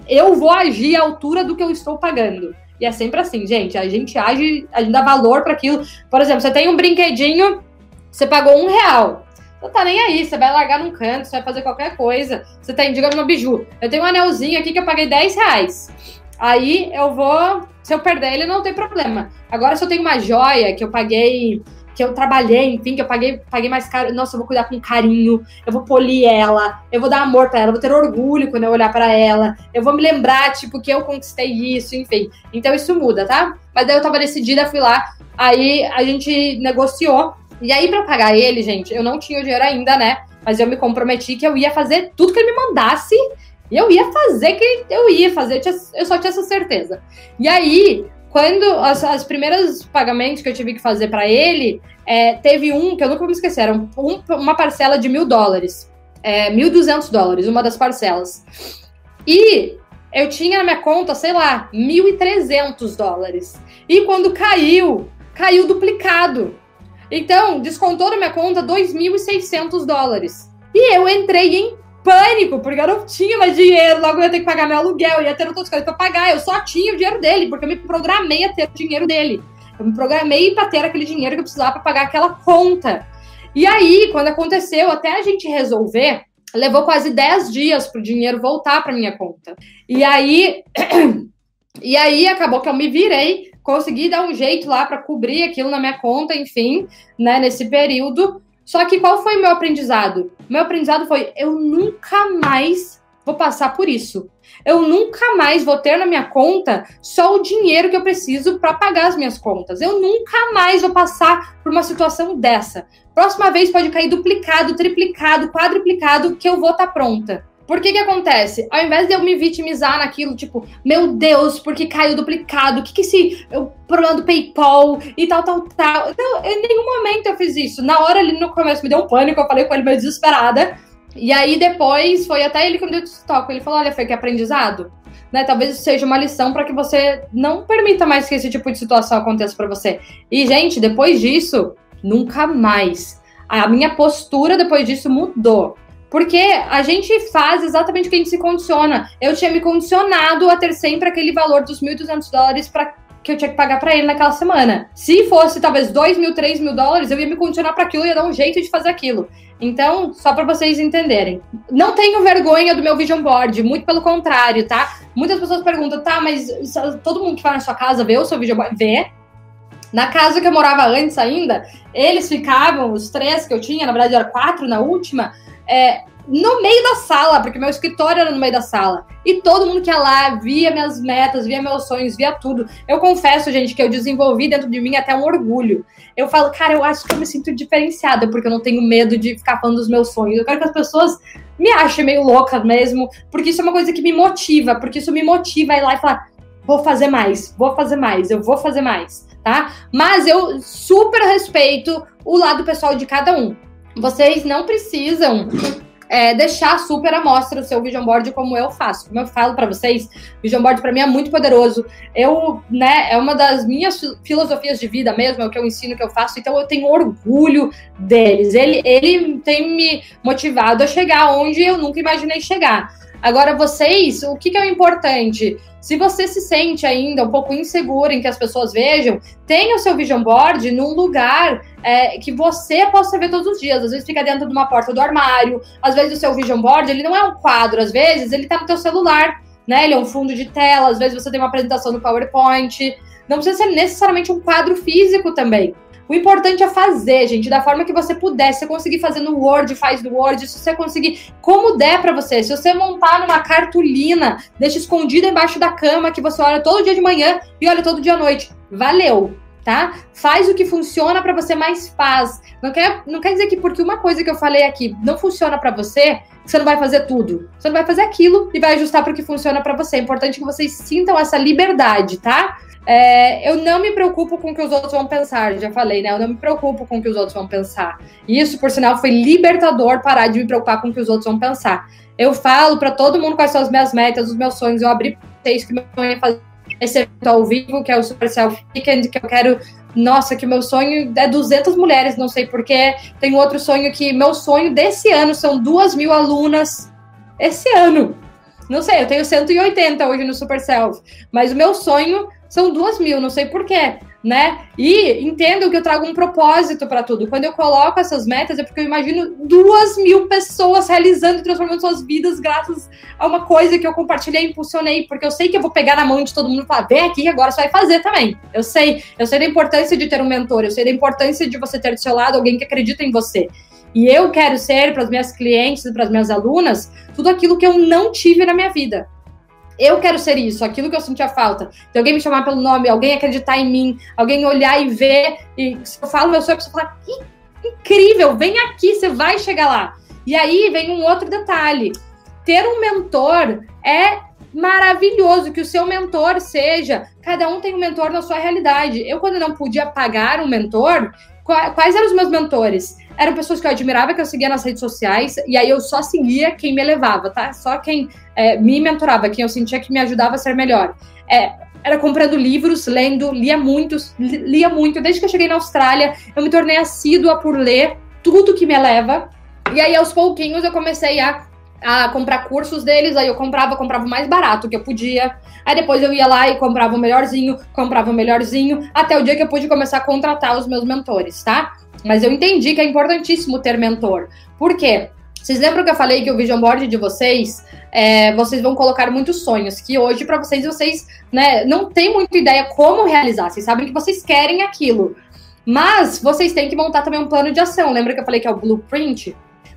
eu vou agir à altura do que eu estou pagando. E é sempre assim, gente. A gente age, a gente dá valor para aquilo. Por exemplo, você tem um brinquedinho, você pagou um real. Não tá nem aí, você vai largar num canto, você vai fazer qualquer coisa. Você tem, digamos, uma biju. Eu tenho um anelzinho aqui que eu paguei 10 reais. Aí eu vou. Se eu perder ele, não tem problema. Agora, se eu tenho uma joia que eu paguei, que eu trabalhei, enfim, que eu paguei, paguei mais caro, nossa, eu vou cuidar com carinho, eu vou polir ela, eu vou dar amor para ela, eu vou ter orgulho quando eu olhar para ela, eu vou me lembrar, tipo, que eu conquistei isso, enfim. Então isso muda, tá? Mas daí eu tava decidida, fui lá, aí a gente negociou. E aí, para pagar ele, gente, eu não tinha o dinheiro ainda, né? Mas eu me comprometi que eu ia fazer tudo que ele me mandasse e eu ia fazer que eu ia fazer, eu só tinha essa certeza. E aí, quando as, as primeiras pagamentos que eu tive que fazer para ele, é, teve um que eu nunca vou me esquecer, um, uma parcela de mil dólares. É, 1.200 dólares, uma das parcelas. E eu tinha na minha conta, sei lá, 1.300 dólares. E quando caiu, caiu duplicado. Então, descontou da minha conta 2.600 dólares. E eu entrei em pânico, porque eu não tinha mais dinheiro, logo eu ia ter que pagar meu aluguel, ia ter outras coisas pra pagar. Eu só tinha o dinheiro dele, porque eu me programei a ter o dinheiro dele. Eu me programei para ter aquele dinheiro que eu precisava para pagar aquela conta. E aí, quando aconteceu, até a gente resolver, levou quase 10 dias para o dinheiro voltar para minha conta. E aí, e aí acabou que eu me virei, consegui dar um jeito lá para cobrir aquilo na minha conta, enfim, né, nesse período. Só que qual foi o meu aprendizado? Meu aprendizado foi: eu nunca mais vou passar por isso. Eu nunca mais vou ter na minha conta só o dinheiro que eu preciso para pagar as minhas contas. Eu nunca mais vou passar por uma situação dessa. Próxima vez pode cair duplicado, triplicado, quadruplicado, que eu vou estar tá pronta. Por que que acontece? Ao invés de eu me vitimizar naquilo, tipo, meu Deus, porque caiu duplicado, o que que esse o problema do PayPal e tal, tal, tal. Então, em nenhum momento eu fiz isso. Na hora ali no começo me deu um pânico, eu falei com ele meio desesperada. E aí depois foi até ele que me deu toque. Ele falou: olha, foi que aprendizado. Né, talvez seja uma lição para que você não permita mais que esse tipo de situação aconteça para você. E, gente, depois disso, nunca mais. A minha postura depois disso mudou. Porque a gente faz exatamente o que a gente se condiciona. Eu tinha me condicionado a ter sempre aquele valor dos 1.200 dólares para que eu tinha que pagar para ele naquela semana. Se fosse talvez 2 mil, 3 mil dólares, eu ia me condicionar para aquilo, ia dar um jeito de fazer aquilo. Então, só para vocês entenderem. Não tenho vergonha do meu vision board, muito pelo contrário, tá? Muitas pessoas perguntam, tá, mas todo mundo que vai na sua casa vê o seu vision board? Vê. Na casa que eu morava antes ainda, eles ficavam, os três que eu tinha, na verdade era quatro na última, é, no meio da sala, porque meu escritório era no meio da sala. E todo mundo que ia lá via minhas metas, via meus sonhos, via tudo. Eu confesso, gente, que eu desenvolvi dentro de mim até um orgulho. Eu falo, cara, eu acho que eu me sinto diferenciada, porque eu não tenho medo de ficar falando dos meus sonhos. Eu quero que as pessoas me achem meio louca mesmo, porque isso é uma coisa que me motiva, porque isso me motiva a ir lá e falar, vou fazer mais, vou fazer mais, eu vou fazer mais, tá? Mas eu super respeito o lado pessoal de cada um. Vocês não precisam é, deixar super à mostra o seu vision board como eu faço. Como eu falo para vocês, vision board para mim é muito poderoso. Eu, né, é uma das minhas filosofias de vida mesmo, é o que eu ensino, que eu faço, então eu tenho orgulho deles. Ele, ele tem me motivado a chegar onde eu nunca imaginei chegar. Agora, vocês, o que, que é o importante? Se você se sente ainda um pouco inseguro em que as pessoas vejam, tenha o seu vision board num lugar é, que você possa ver todos os dias. Às vezes fica dentro de uma porta do armário, às vezes o seu vision board ele não é um quadro, às vezes ele está no teu celular, né? Ele é um fundo de tela, às vezes você tem uma apresentação no PowerPoint. Não precisa ser necessariamente um quadro físico também. O importante é fazer, gente, da forma que você puder. Se você conseguir fazer no Word, faz no Word. Se você conseguir, como der para você. Se você montar numa cartolina, deixa escondida embaixo da cama, que você olha todo dia de manhã e olha todo dia à noite. Valeu! tá? Faz o que funciona para você, mais faz. Não quer, não quer dizer que porque uma coisa que eu falei aqui não funciona para você, você não vai fazer tudo. Você não vai fazer aquilo e vai ajustar para o que funciona para você. É importante que vocês sintam essa liberdade, tá? É, eu não me preocupo com o que os outros vão pensar, já falei, né? Eu não me preocupo com o que os outros vão pensar. Isso, por sinal, foi libertador parar de me preocupar com o que os outros vão pensar. Eu falo para todo mundo quais são as minhas metas, os meus sonhos. Eu abri isso que meu sonho é fazer esse evento ao vivo, que é o Super Self Weekend, que eu quero. Nossa, que meu sonho é 200 mulheres, não sei porquê. Tem outro sonho que meu sonho desse ano são duas mil alunas esse ano. Não sei, eu tenho 180 hoje no Super Self, mas o meu sonho são duas mil, não sei porquê, né? E entendo que eu trago um propósito para tudo. Quando eu coloco essas metas, é porque eu imagino duas mil pessoas realizando e transformando suas vidas graças a uma coisa que eu compartilhei e impulsionei, porque eu sei que eu vou pegar na mão de todo mundo e falar, vem aqui, agora você vai fazer também. Eu sei, eu sei da importância de ter um mentor, eu sei da importância de você ter do seu lado alguém que acredita em você. E eu quero ser para as minhas clientes, para as minhas alunas, tudo aquilo que eu não tive na minha vida. Eu quero ser isso, aquilo que eu sentia falta. De alguém me chamar pelo nome, alguém acreditar em mim, alguém olhar e ver. E se eu falo meu sonho, a pessoa fala: incrível, vem aqui, você vai chegar lá. E aí vem um outro detalhe: ter um mentor é maravilhoso que o seu mentor seja. Cada um tem um mentor na sua realidade. Eu, quando não podia pagar um mentor, quais eram os meus mentores? Eram pessoas que eu admirava, que eu seguia nas redes sociais, e aí eu só seguia quem me elevava, tá? Só quem é, me mentorava, quem eu sentia que me ajudava a ser melhor. É, era comprando livros, lendo, lia muitos, lia muito. Desde que eu cheguei na Austrália, eu me tornei assídua por ler tudo que me eleva. E aí, aos pouquinhos, eu comecei a a comprar cursos deles, aí eu comprava, comprava o mais barato que eu podia. Aí depois eu ia lá e comprava o melhorzinho, comprava o melhorzinho, até o dia que eu pude começar a contratar os meus mentores, tá? Mas eu entendi que é importantíssimo ter mentor. Por quê? Vocês lembram que eu falei que o vision board de vocês, é, vocês vão colocar muitos sonhos, que hoje para vocês, vocês né, não tem muita ideia como realizar. Vocês sabem que vocês querem aquilo. Mas vocês têm que montar também um plano de ação. Lembra que eu falei que é o blueprint?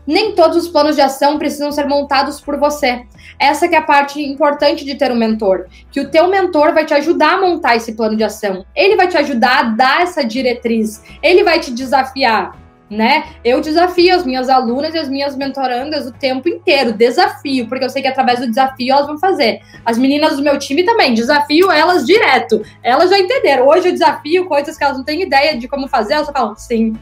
Nem todos os planos de ação precisam ser montados por você. Essa que é a parte importante de ter um mentor, que o teu mentor vai te ajudar a montar esse plano de ação. Ele vai te ajudar a dar essa diretriz. Ele vai te desafiar, né? Eu desafio as minhas alunas e as minhas mentorandas o tempo inteiro, desafio, porque eu sei que através do desafio elas vão fazer. As meninas do meu time também, desafio elas direto. Elas já entenderam. Hoje eu desafio coisas que elas não têm ideia de como fazer, elas falam, sim,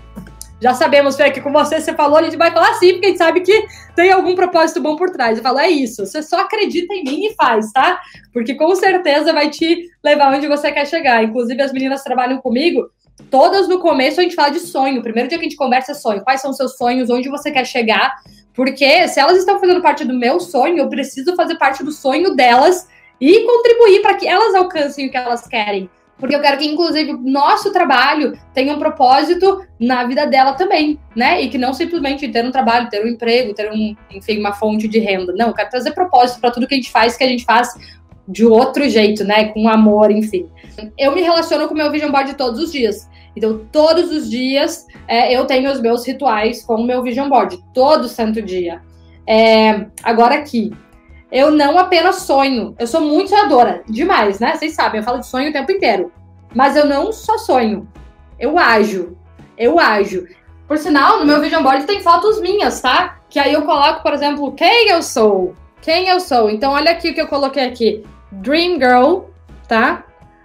já sabemos, Fê, que com você você falou, a gente vai falar sim, porque a gente sabe que tem algum propósito bom por trás. Eu falo, é isso, você só acredita em mim e faz, tá? Porque com certeza vai te levar onde você quer chegar. Inclusive, as meninas trabalham comigo, todas no começo a gente fala de sonho. O primeiro dia que a gente conversa é sonho. Quais são seus sonhos, onde você quer chegar? Porque se elas estão fazendo parte do meu sonho, eu preciso fazer parte do sonho delas e contribuir para que elas alcancem o que elas querem porque eu quero que, inclusive, o nosso trabalho tenha um propósito na vida dela também, né? E que não simplesmente ter um trabalho, ter um emprego, ter um, enfim, uma fonte de renda. Não, eu quero trazer propósito para tudo que a gente faz, que a gente faz de outro jeito, né? Com amor, enfim. Eu me relaciono com o meu vision board todos os dias. Então, todos os dias é, eu tenho os meus rituais com o meu vision board, todo santo dia. É, agora aqui, eu não apenas sonho, eu sou muito sonhadora, demais, né? Vocês sabem, eu falo de sonho o tempo inteiro. Mas eu não só sonho, eu ajo. Eu ajo. Por sinal, no meu vision board tem fotos minhas, tá? Que aí eu coloco, por exemplo, quem eu sou. Quem eu sou. Então, olha aqui o que eu coloquei aqui. Dream Girl, tá?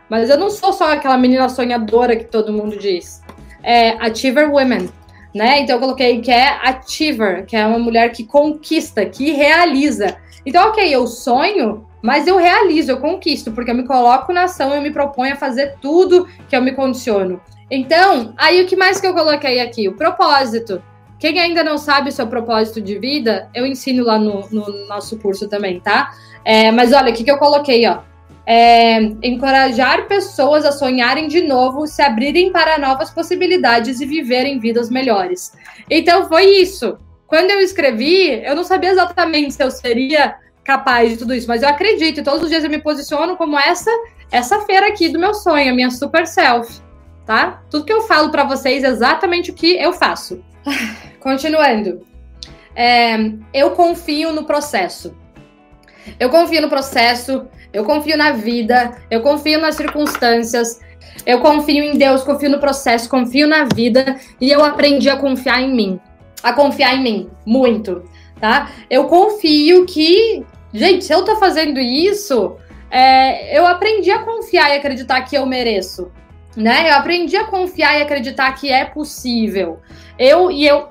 Mas eu não sou só aquela menina sonhadora que todo mundo diz. É Achiever Women, né? Então eu coloquei que é Achiever, que é uma mulher que conquista, que realiza. Então, ok, eu sonho, mas eu realizo, eu conquisto, porque eu me coloco na ação, eu me proponho a fazer tudo que eu me condiciono. Então, aí o que mais que eu coloquei aqui? O propósito. Quem ainda não sabe o seu propósito de vida, eu ensino lá no, no nosso curso também, tá? É, mas olha, o que, que eu coloquei, ó? É, encorajar pessoas a sonharem de novo, se abrirem para novas possibilidades e viverem vidas melhores. Então foi isso. Quando eu escrevi, eu não sabia exatamente se eu seria capaz de tudo isso, mas eu acredito, e todos os dias eu me posiciono como essa essa feira aqui do meu sonho, a minha super self, tá? Tudo que eu falo para vocês é exatamente o que eu faço. Continuando. É, eu confio no processo. Eu confio no processo, eu confio na vida, eu confio nas circunstâncias. Eu confio em Deus, confio no processo, confio na vida e eu aprendi a confiar em mim. A confiar em mim, muito, tá? Eu confio que, gente, se eu tô fazendo isso, é, eu aprendi a confiar e acreditar que eu mereço, né? Eu aprendi a confiar e acreditar que é possível. Eu e eu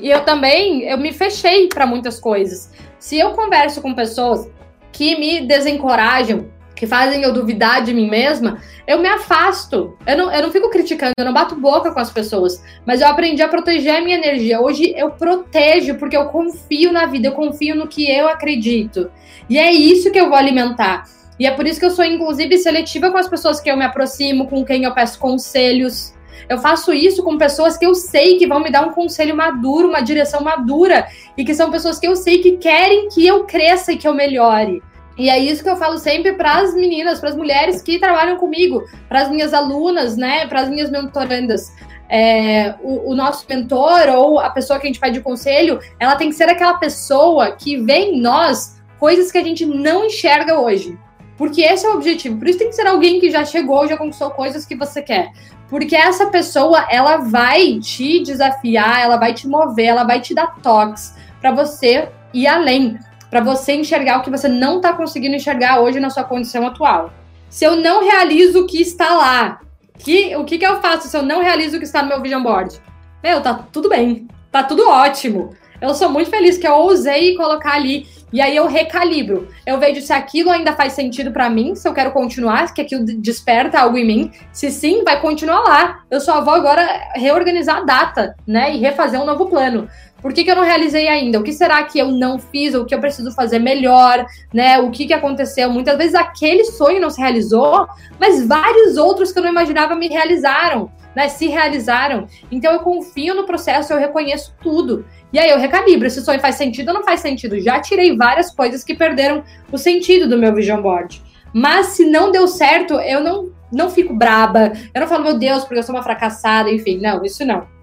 e eu também eu me fechei para muitas coisas. Se eu converso com pessoas que me desencorajam, que fazem eu duvidar de mim mesma, eu me afasto. Eu não, eu não fico criticando, eu não bato boca com as pessoas. Mas eu aprendi a proteger a minha energia. Hoje eu protejo porque eu confio na vida, eu confio no que eu acredito. E é isso que eu vou alimentar. E é por isso que eu sou, inclusive, seletiva com as pessoas que eu me aproximo, com quem eu peço conselhos. Eu faço isso com pessoas que eu sei que vão me dar um conselho maduro, uma direção madura, e que são pessoas que eu sei que querem que eu cresça e que eu melhore. E é isso que eu falo sempre para as meninas, para as mulheres que trabalham comigo, para as minhas alunas, né, para as minhas mentorandas. É, o, o, nosso mentor ou a pessoa que a gente pede conselho, ela tem que ser aquela pessoa que vê em nós coisas que a gente não enxerga hoje. Porque esse é o objetivo. Por isso tem que ser alguém que já chegou, já conquistou coisas que você quer. Porque essa pessoa, ela vai te desafiar, ela vai te mover, ela vai te dar toques para você ir além, para você enxergar o que você não está conseguindo enxergar hoje na sua condição atual. Se eu não realizo o que está lá, que, o que, que eu faço se eu não realizo o que está no meu vision board? Meu, tá tudo bem, tá tudo ótimo. Eu sou muito feliz que eu ousei colocar ali e aí eu recalibro. Eu vejo se aquilo ainda faz sentido para mim, se eu quero continuar, se aquilo desperta algo em mim. Se sim, vai continuar lá. Eu só vou agora reorganizar a data, né? E refazer um novo plano. Por que, que eu não realizei ainda? O que será que eu não fiz? O que eu preciso fazer melhor? Né? O que, que aconteceu? Muitas vezes aquele sonho não se realizou, mas vários outros que eu não imaginava me realizaram, né? Se realizaram. Então eu confio no processo, eu reconheço tudo. E aí eu recalibro, esse sonho faz sentido ou não faz sentido? Já tirei várias coisas que perderam o sentido do meu vision board. Mas se não deu certo, eu não, não fico braba. Eu não falo, meu Deus, porque eu sou uma fracassada, enfim. Não, isso não.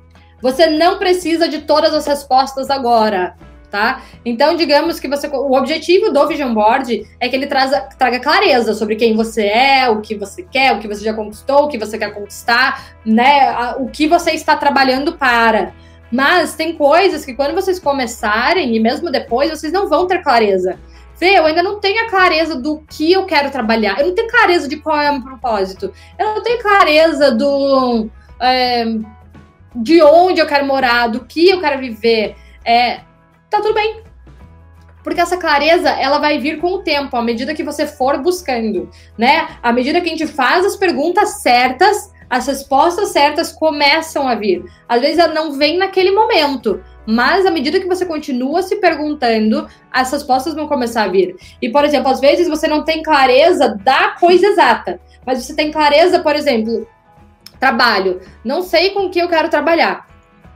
Você não precisa de todas as respostas agora, tá? Então, digamos que você. O objetivo do Vision Board é que ele traga, traga clareza sobre quem você é, o que você quer, o que você já conquistou, o que você quer conquistar, né? O que você está trabalhando para. Mas tem coisas que quando vocês começarem, e mesmo depois, vocês não vão ter clareza. Fê, eu ainda não tenho a clareza do que eu quero trabalhar. Eu não tenho clareza de qual é o meu propósito. Eu não tenho clareza do. É, de onde eu quero morar, do que eu quero viver, é, tá tudo bem. Porque essa clareza, ela vai vir com o tempo, à medida que você for buscando, né? À medida que a gente faz as perguntas certas, as respostas certas começam a vir. Às vezes ela não vem naquele momento, mas à medida que você continua se perguntando, as respostas vão começar a vir. E, por exemplo, às vezes você não tem clareza da coisa exata, mas você tem clareza, por exemplo, Trabalho. Não sei com que eu quero trabalhar.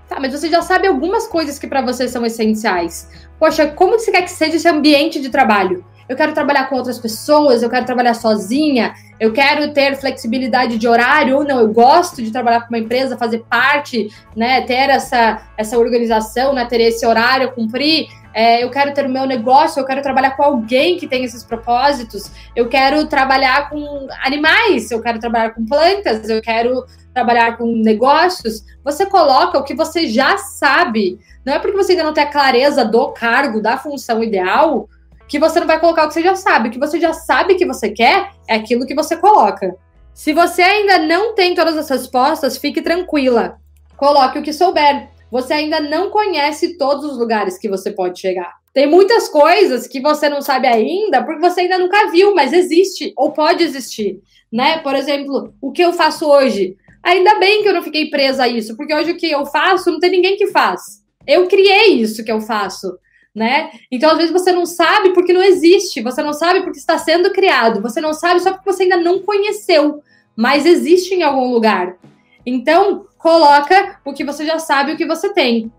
Tá, mas você já sabe algumas coisas que para você são essenciais. Poxa, como você quer que seja esse ambiente de trabalho? Eu quero trabalhar com outras pessoas, eu quero trabalhar sozinha, eu quero ter flexibilidade de horário ou não, eu gosto de trabalhar com uma empresa, fazer parte, né, ter essa, essa organização, né, ter esse horário, cumprir é, eu quero ter o meu negócio, eu quero trabalhar com alguém que tem esses propósitos, eu quero trabalhar com animais, eu quero trabalhar com plantas, eu quero trabalhar com negócios. Você coloca o que você já sabe. Não é porque você ainda não tem a clareza do cargo, da função ideal, que você não vai colocar o que você já sabe. O que você já sabe que você quer é aquilo que você coloca. Se você ainda não tem todas as respostas, fique tranquila. Coloque o que souber você ainda não conhece todos os lugares que você pode chegar. Tem muitas coisas que você não sabe ainda porque você ainda nunca viu, mas existe ou pode existir, né? Por exemplo, o que eu faço hoje. Ainda bem que eu não fiquei presa a isso, porque hoje o que eu faço não tem ninguém que faz. Eu criei isso que eu faço, né? Então às vezes você não sabe porque não existe, você não sabe porque está sendo criado, você não sabe só porque você ainda não conheceu, mas existe em algum lugar. Então, coloca o que você já sabe, o que você tem.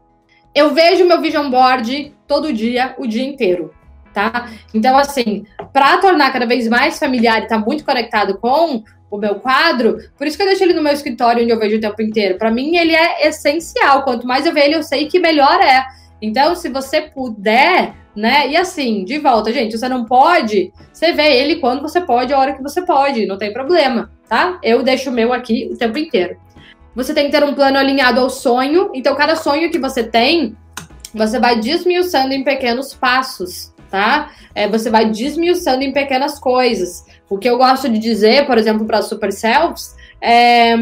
Eu vejo meu vision board todo dia, o dia inteiro, tá? Então, assim, para tornar cada vez mais familiar e estar tá muito conectado com o meu quadro, por isso que eu deixo ele no meu escritório onde eu vejo o tempo inteiro. Para mim, ele é essencial. Quanto mais eu ver ele, eu sei que melhor é. Então, se você puder, né? E assim, de volta, gente, você não pode, você vê ele quando você pode, a hora que você pode, não tem problema tá? Eu deixo o meu aqui o tempo inteiro. Você tem que ter um plano alinhado ao sonho. Então, cada sonho que você tem, você vai desmiuçando em pequenos passos, tá? É, você vai desmiuçando em pequenas coisas. O que eu gosto de dizer, por exemplo, para super selves, é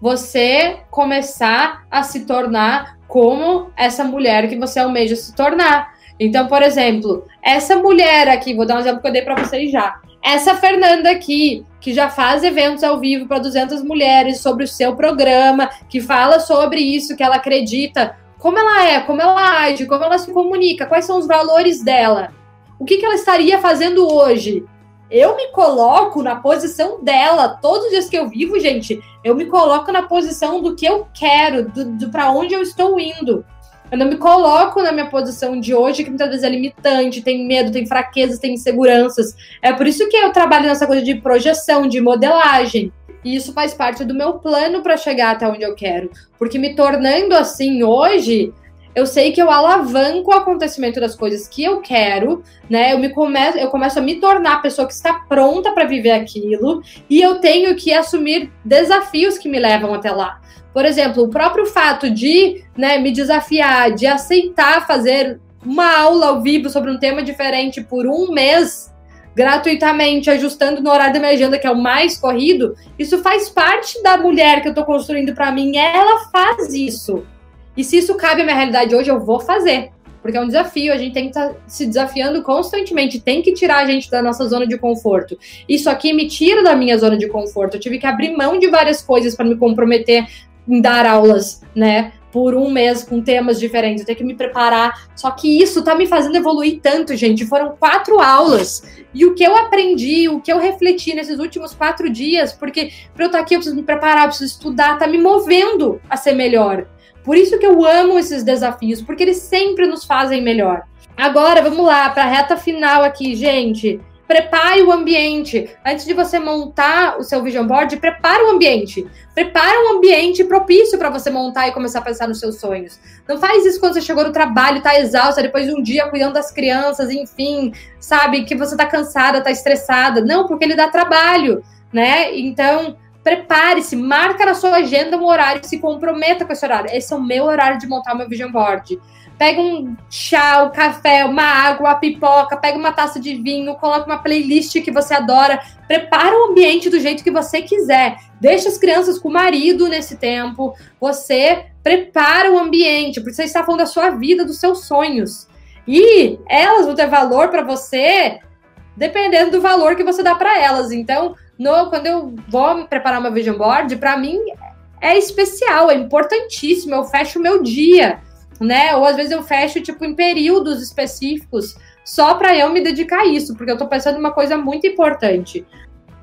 você começar a se tornar como essa mulher que você almeja se tornar. Então, por exemplo, essa mulher aqui, vou dar um exemplo que eu dei para vocês já. Essa Fernanda aqui, que já faz eventos ao vivo para 200 mulheres sobre o seu programa, que fala sobre isso, que ela acredita, como ela é, como ela age, como ela se comunica, quais são os valores dela. O que, que ela estaria fazendo hoje? Eu me coloco na posição dela. Todos os dias que eu vivo, gente, eu me coloco na posição do que eu quero, do, do para onde eu estou indo. Eu não me coloco na minha posição de hoje, que muitas vezes é limitante, tem medo, tem fraquezas, tem inseguranças. É por isso que eu trabalho nessa coisa de projeção, de modelagem. E isso faz parte do meu plano para chegar até onde eu quero. Porque me tornando assim hoje, eu sei que eu alavanco o acontecimento das coisas que eu quero, né? Eu me começo, eu começo a me tornar a pessoa que está pronta para viver aquilo e eu tenho que assumir desafios que me levam até lá. Por exemplo, o próprio fato de né, me desafiar, de aceitar fazer uma aula ao vivo sobre um tema diferente por um mês gratuitamente, ajustando no horário da minha agenda, que é o mais corrido, isso faz parte da mulher que eu estou construindo para mim. Ela faz isso. E se isso cabe à minha realidade hoje, eu vou fazer. Porque é um desafio, a gente tem que estar tá se desafiando constantemente, tem que tirar a gente da nossa zona de conforto. Isso aqui me tira da minha zona de conforto. Eu tive que abrir mão de várias coisas para me comprometer em dar aulas, né? Por um mês com temas diferentes, eu tenho que me preparar. Só que isso tá me fazendo evoluir tanto, gente. Foram quatro aulas. E o que eu aprendi, o que eu refleti nesses últimos quatro dias, porque para eu estar tá aqui eu preciso me preparar, eu preciso estudar, tá me movendo a ser melhor. Por isso que eu amo esses desafios, porque eles sempre nos fazem melhor. Agora, vamos lá, para a reta final aqui, gente. Prepare o ambiente. Antes de você montar o seu vision board, prepare o ambiente. Prepare um ambiente propício para você montar e começar a pensar nos seus sonhos. Não faz isso quando você chegou no trabalho, tá exausta, depois de um dia cuidando das crianças, enfim, sabe, que você tá cansada, tá estressada. Não, porque ele dá trabalho, né? Então, prepare-se, marca na sua agenda um horário, se comprometa com esse horário. Esse é o meu horário de montar o meu vision board. Pega um chá, um café, uma água, uma pipoca, pega uma taça de vinho, coloca uma playlist que você adora, prepara o ambiente do jeito que você quiser. Deixa as crianças com o marido nesse tempo. Você prepara o ambiente, porque você está falando da sua vida, dos seus sonhos. E elas vão ter valor para você dependendo do valor que você dá para elas. Então, no, quando eu vou preparar uma vision board, para mim é especial, é importantíssimo. Eu fecho o meu dia, né? Ou às vezes eu fecho tipo em períodos específicos só para eu me dedicar a isso, porque eu tô pensando uma coisa muito importante.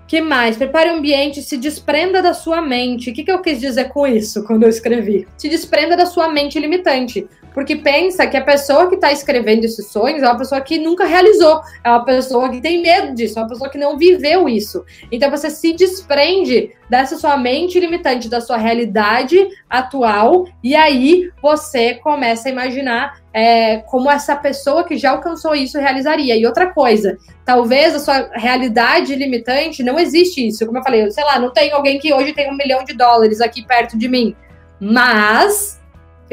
Que mais? Prepare o ambiente, se desprenda da sua mente. O que, que eu quis dizer com isso quando eu escrevi? Se desprenda da sua mente limitante. Porque pensa que a pessoa que está escrevendo esses sonhos é uma pessoa que nunca realizou, é uma pessoa que tem medo disso, é uma pessoa que não viveu isso. Então você se desprende dessa sua mente limitante, da sua realidade atual, e aí você começa a imaginar é, como essa pessoa que já alcançou isso realizaria. E outra coisa, talvez a sua realidade limitante não existe isso. Como eu falei, sei lá, não tem alguém que hoje tem um milhão de dólares aqui perto de mim. Mas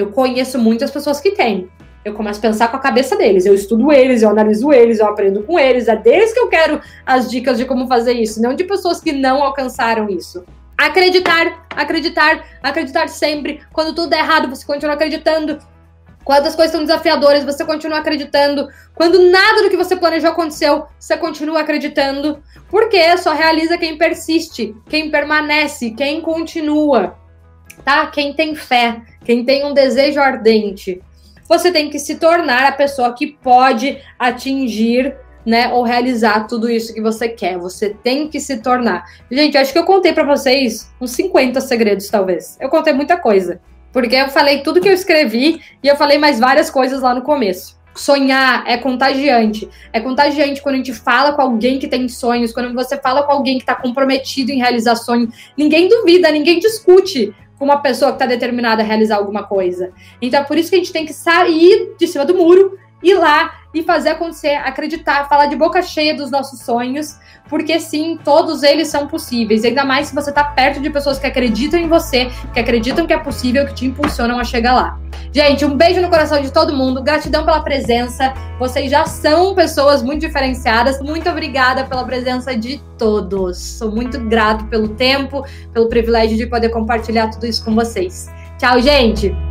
eu conheço muitas pessoas que têm. Eu começo a pensar com a cabeça deles. Eu estudo eles, eu analiso eles, eu aprendo com eles. É deles que eu quero as dicas de como fazer isso, não de pessoas que não alcançaram isso. Acreditar, acreditar, acreditar sempre. Quando tudo é errado, você continua acreditando. Quando as coisas são desafiadoras, você continua acreditando. Quando nada do que você planejou aconteceu, você continua acreditando. Porque só realiza quem persiste, quem permanece, quem continua tá? Quem tem fé, quem tem um desejo ardente, você tem que se tornar a pessoa que pode atingir né, ou realizar tudo isso que você quer. Você tem que se tornar. Gente, acho que eu contei para vocês uns 50 segredos, talvez. Eu contei muita coisa. Porque eu falei tudo que eu escrevi e eu falei mais várias coisas lá no começo. Sonhar é contagiante. É contagiante quando a gente fala com alguém que tem sonhos, quando você fala com alguém que está comprometido em realizar sonhos. Ninguém duvida, ninguém discute com uma pessoa que está determinada a realizar alguma coisa. Então, é por isso que a gente tem que sair de cima do muro ir lá e fazer acontecer, acreditar, falar de boca cheia dos nossos sonhos, porque sim, todos eles são possíveis. Ainda mais se você está perto de pessoas que acreditam em você, que acreditam que é possível, que te impulsionam a chegar lá. Gente, um beijo no coração de todo mundo, gratidão pela presença. Vocês já são pessoas muito diferenciadas. Muito obrigada pela presença de todos. Sou muito grato pelo tempo, pelo privilégio de poder compartilhar tudo isso com vocês. Tchau, gente!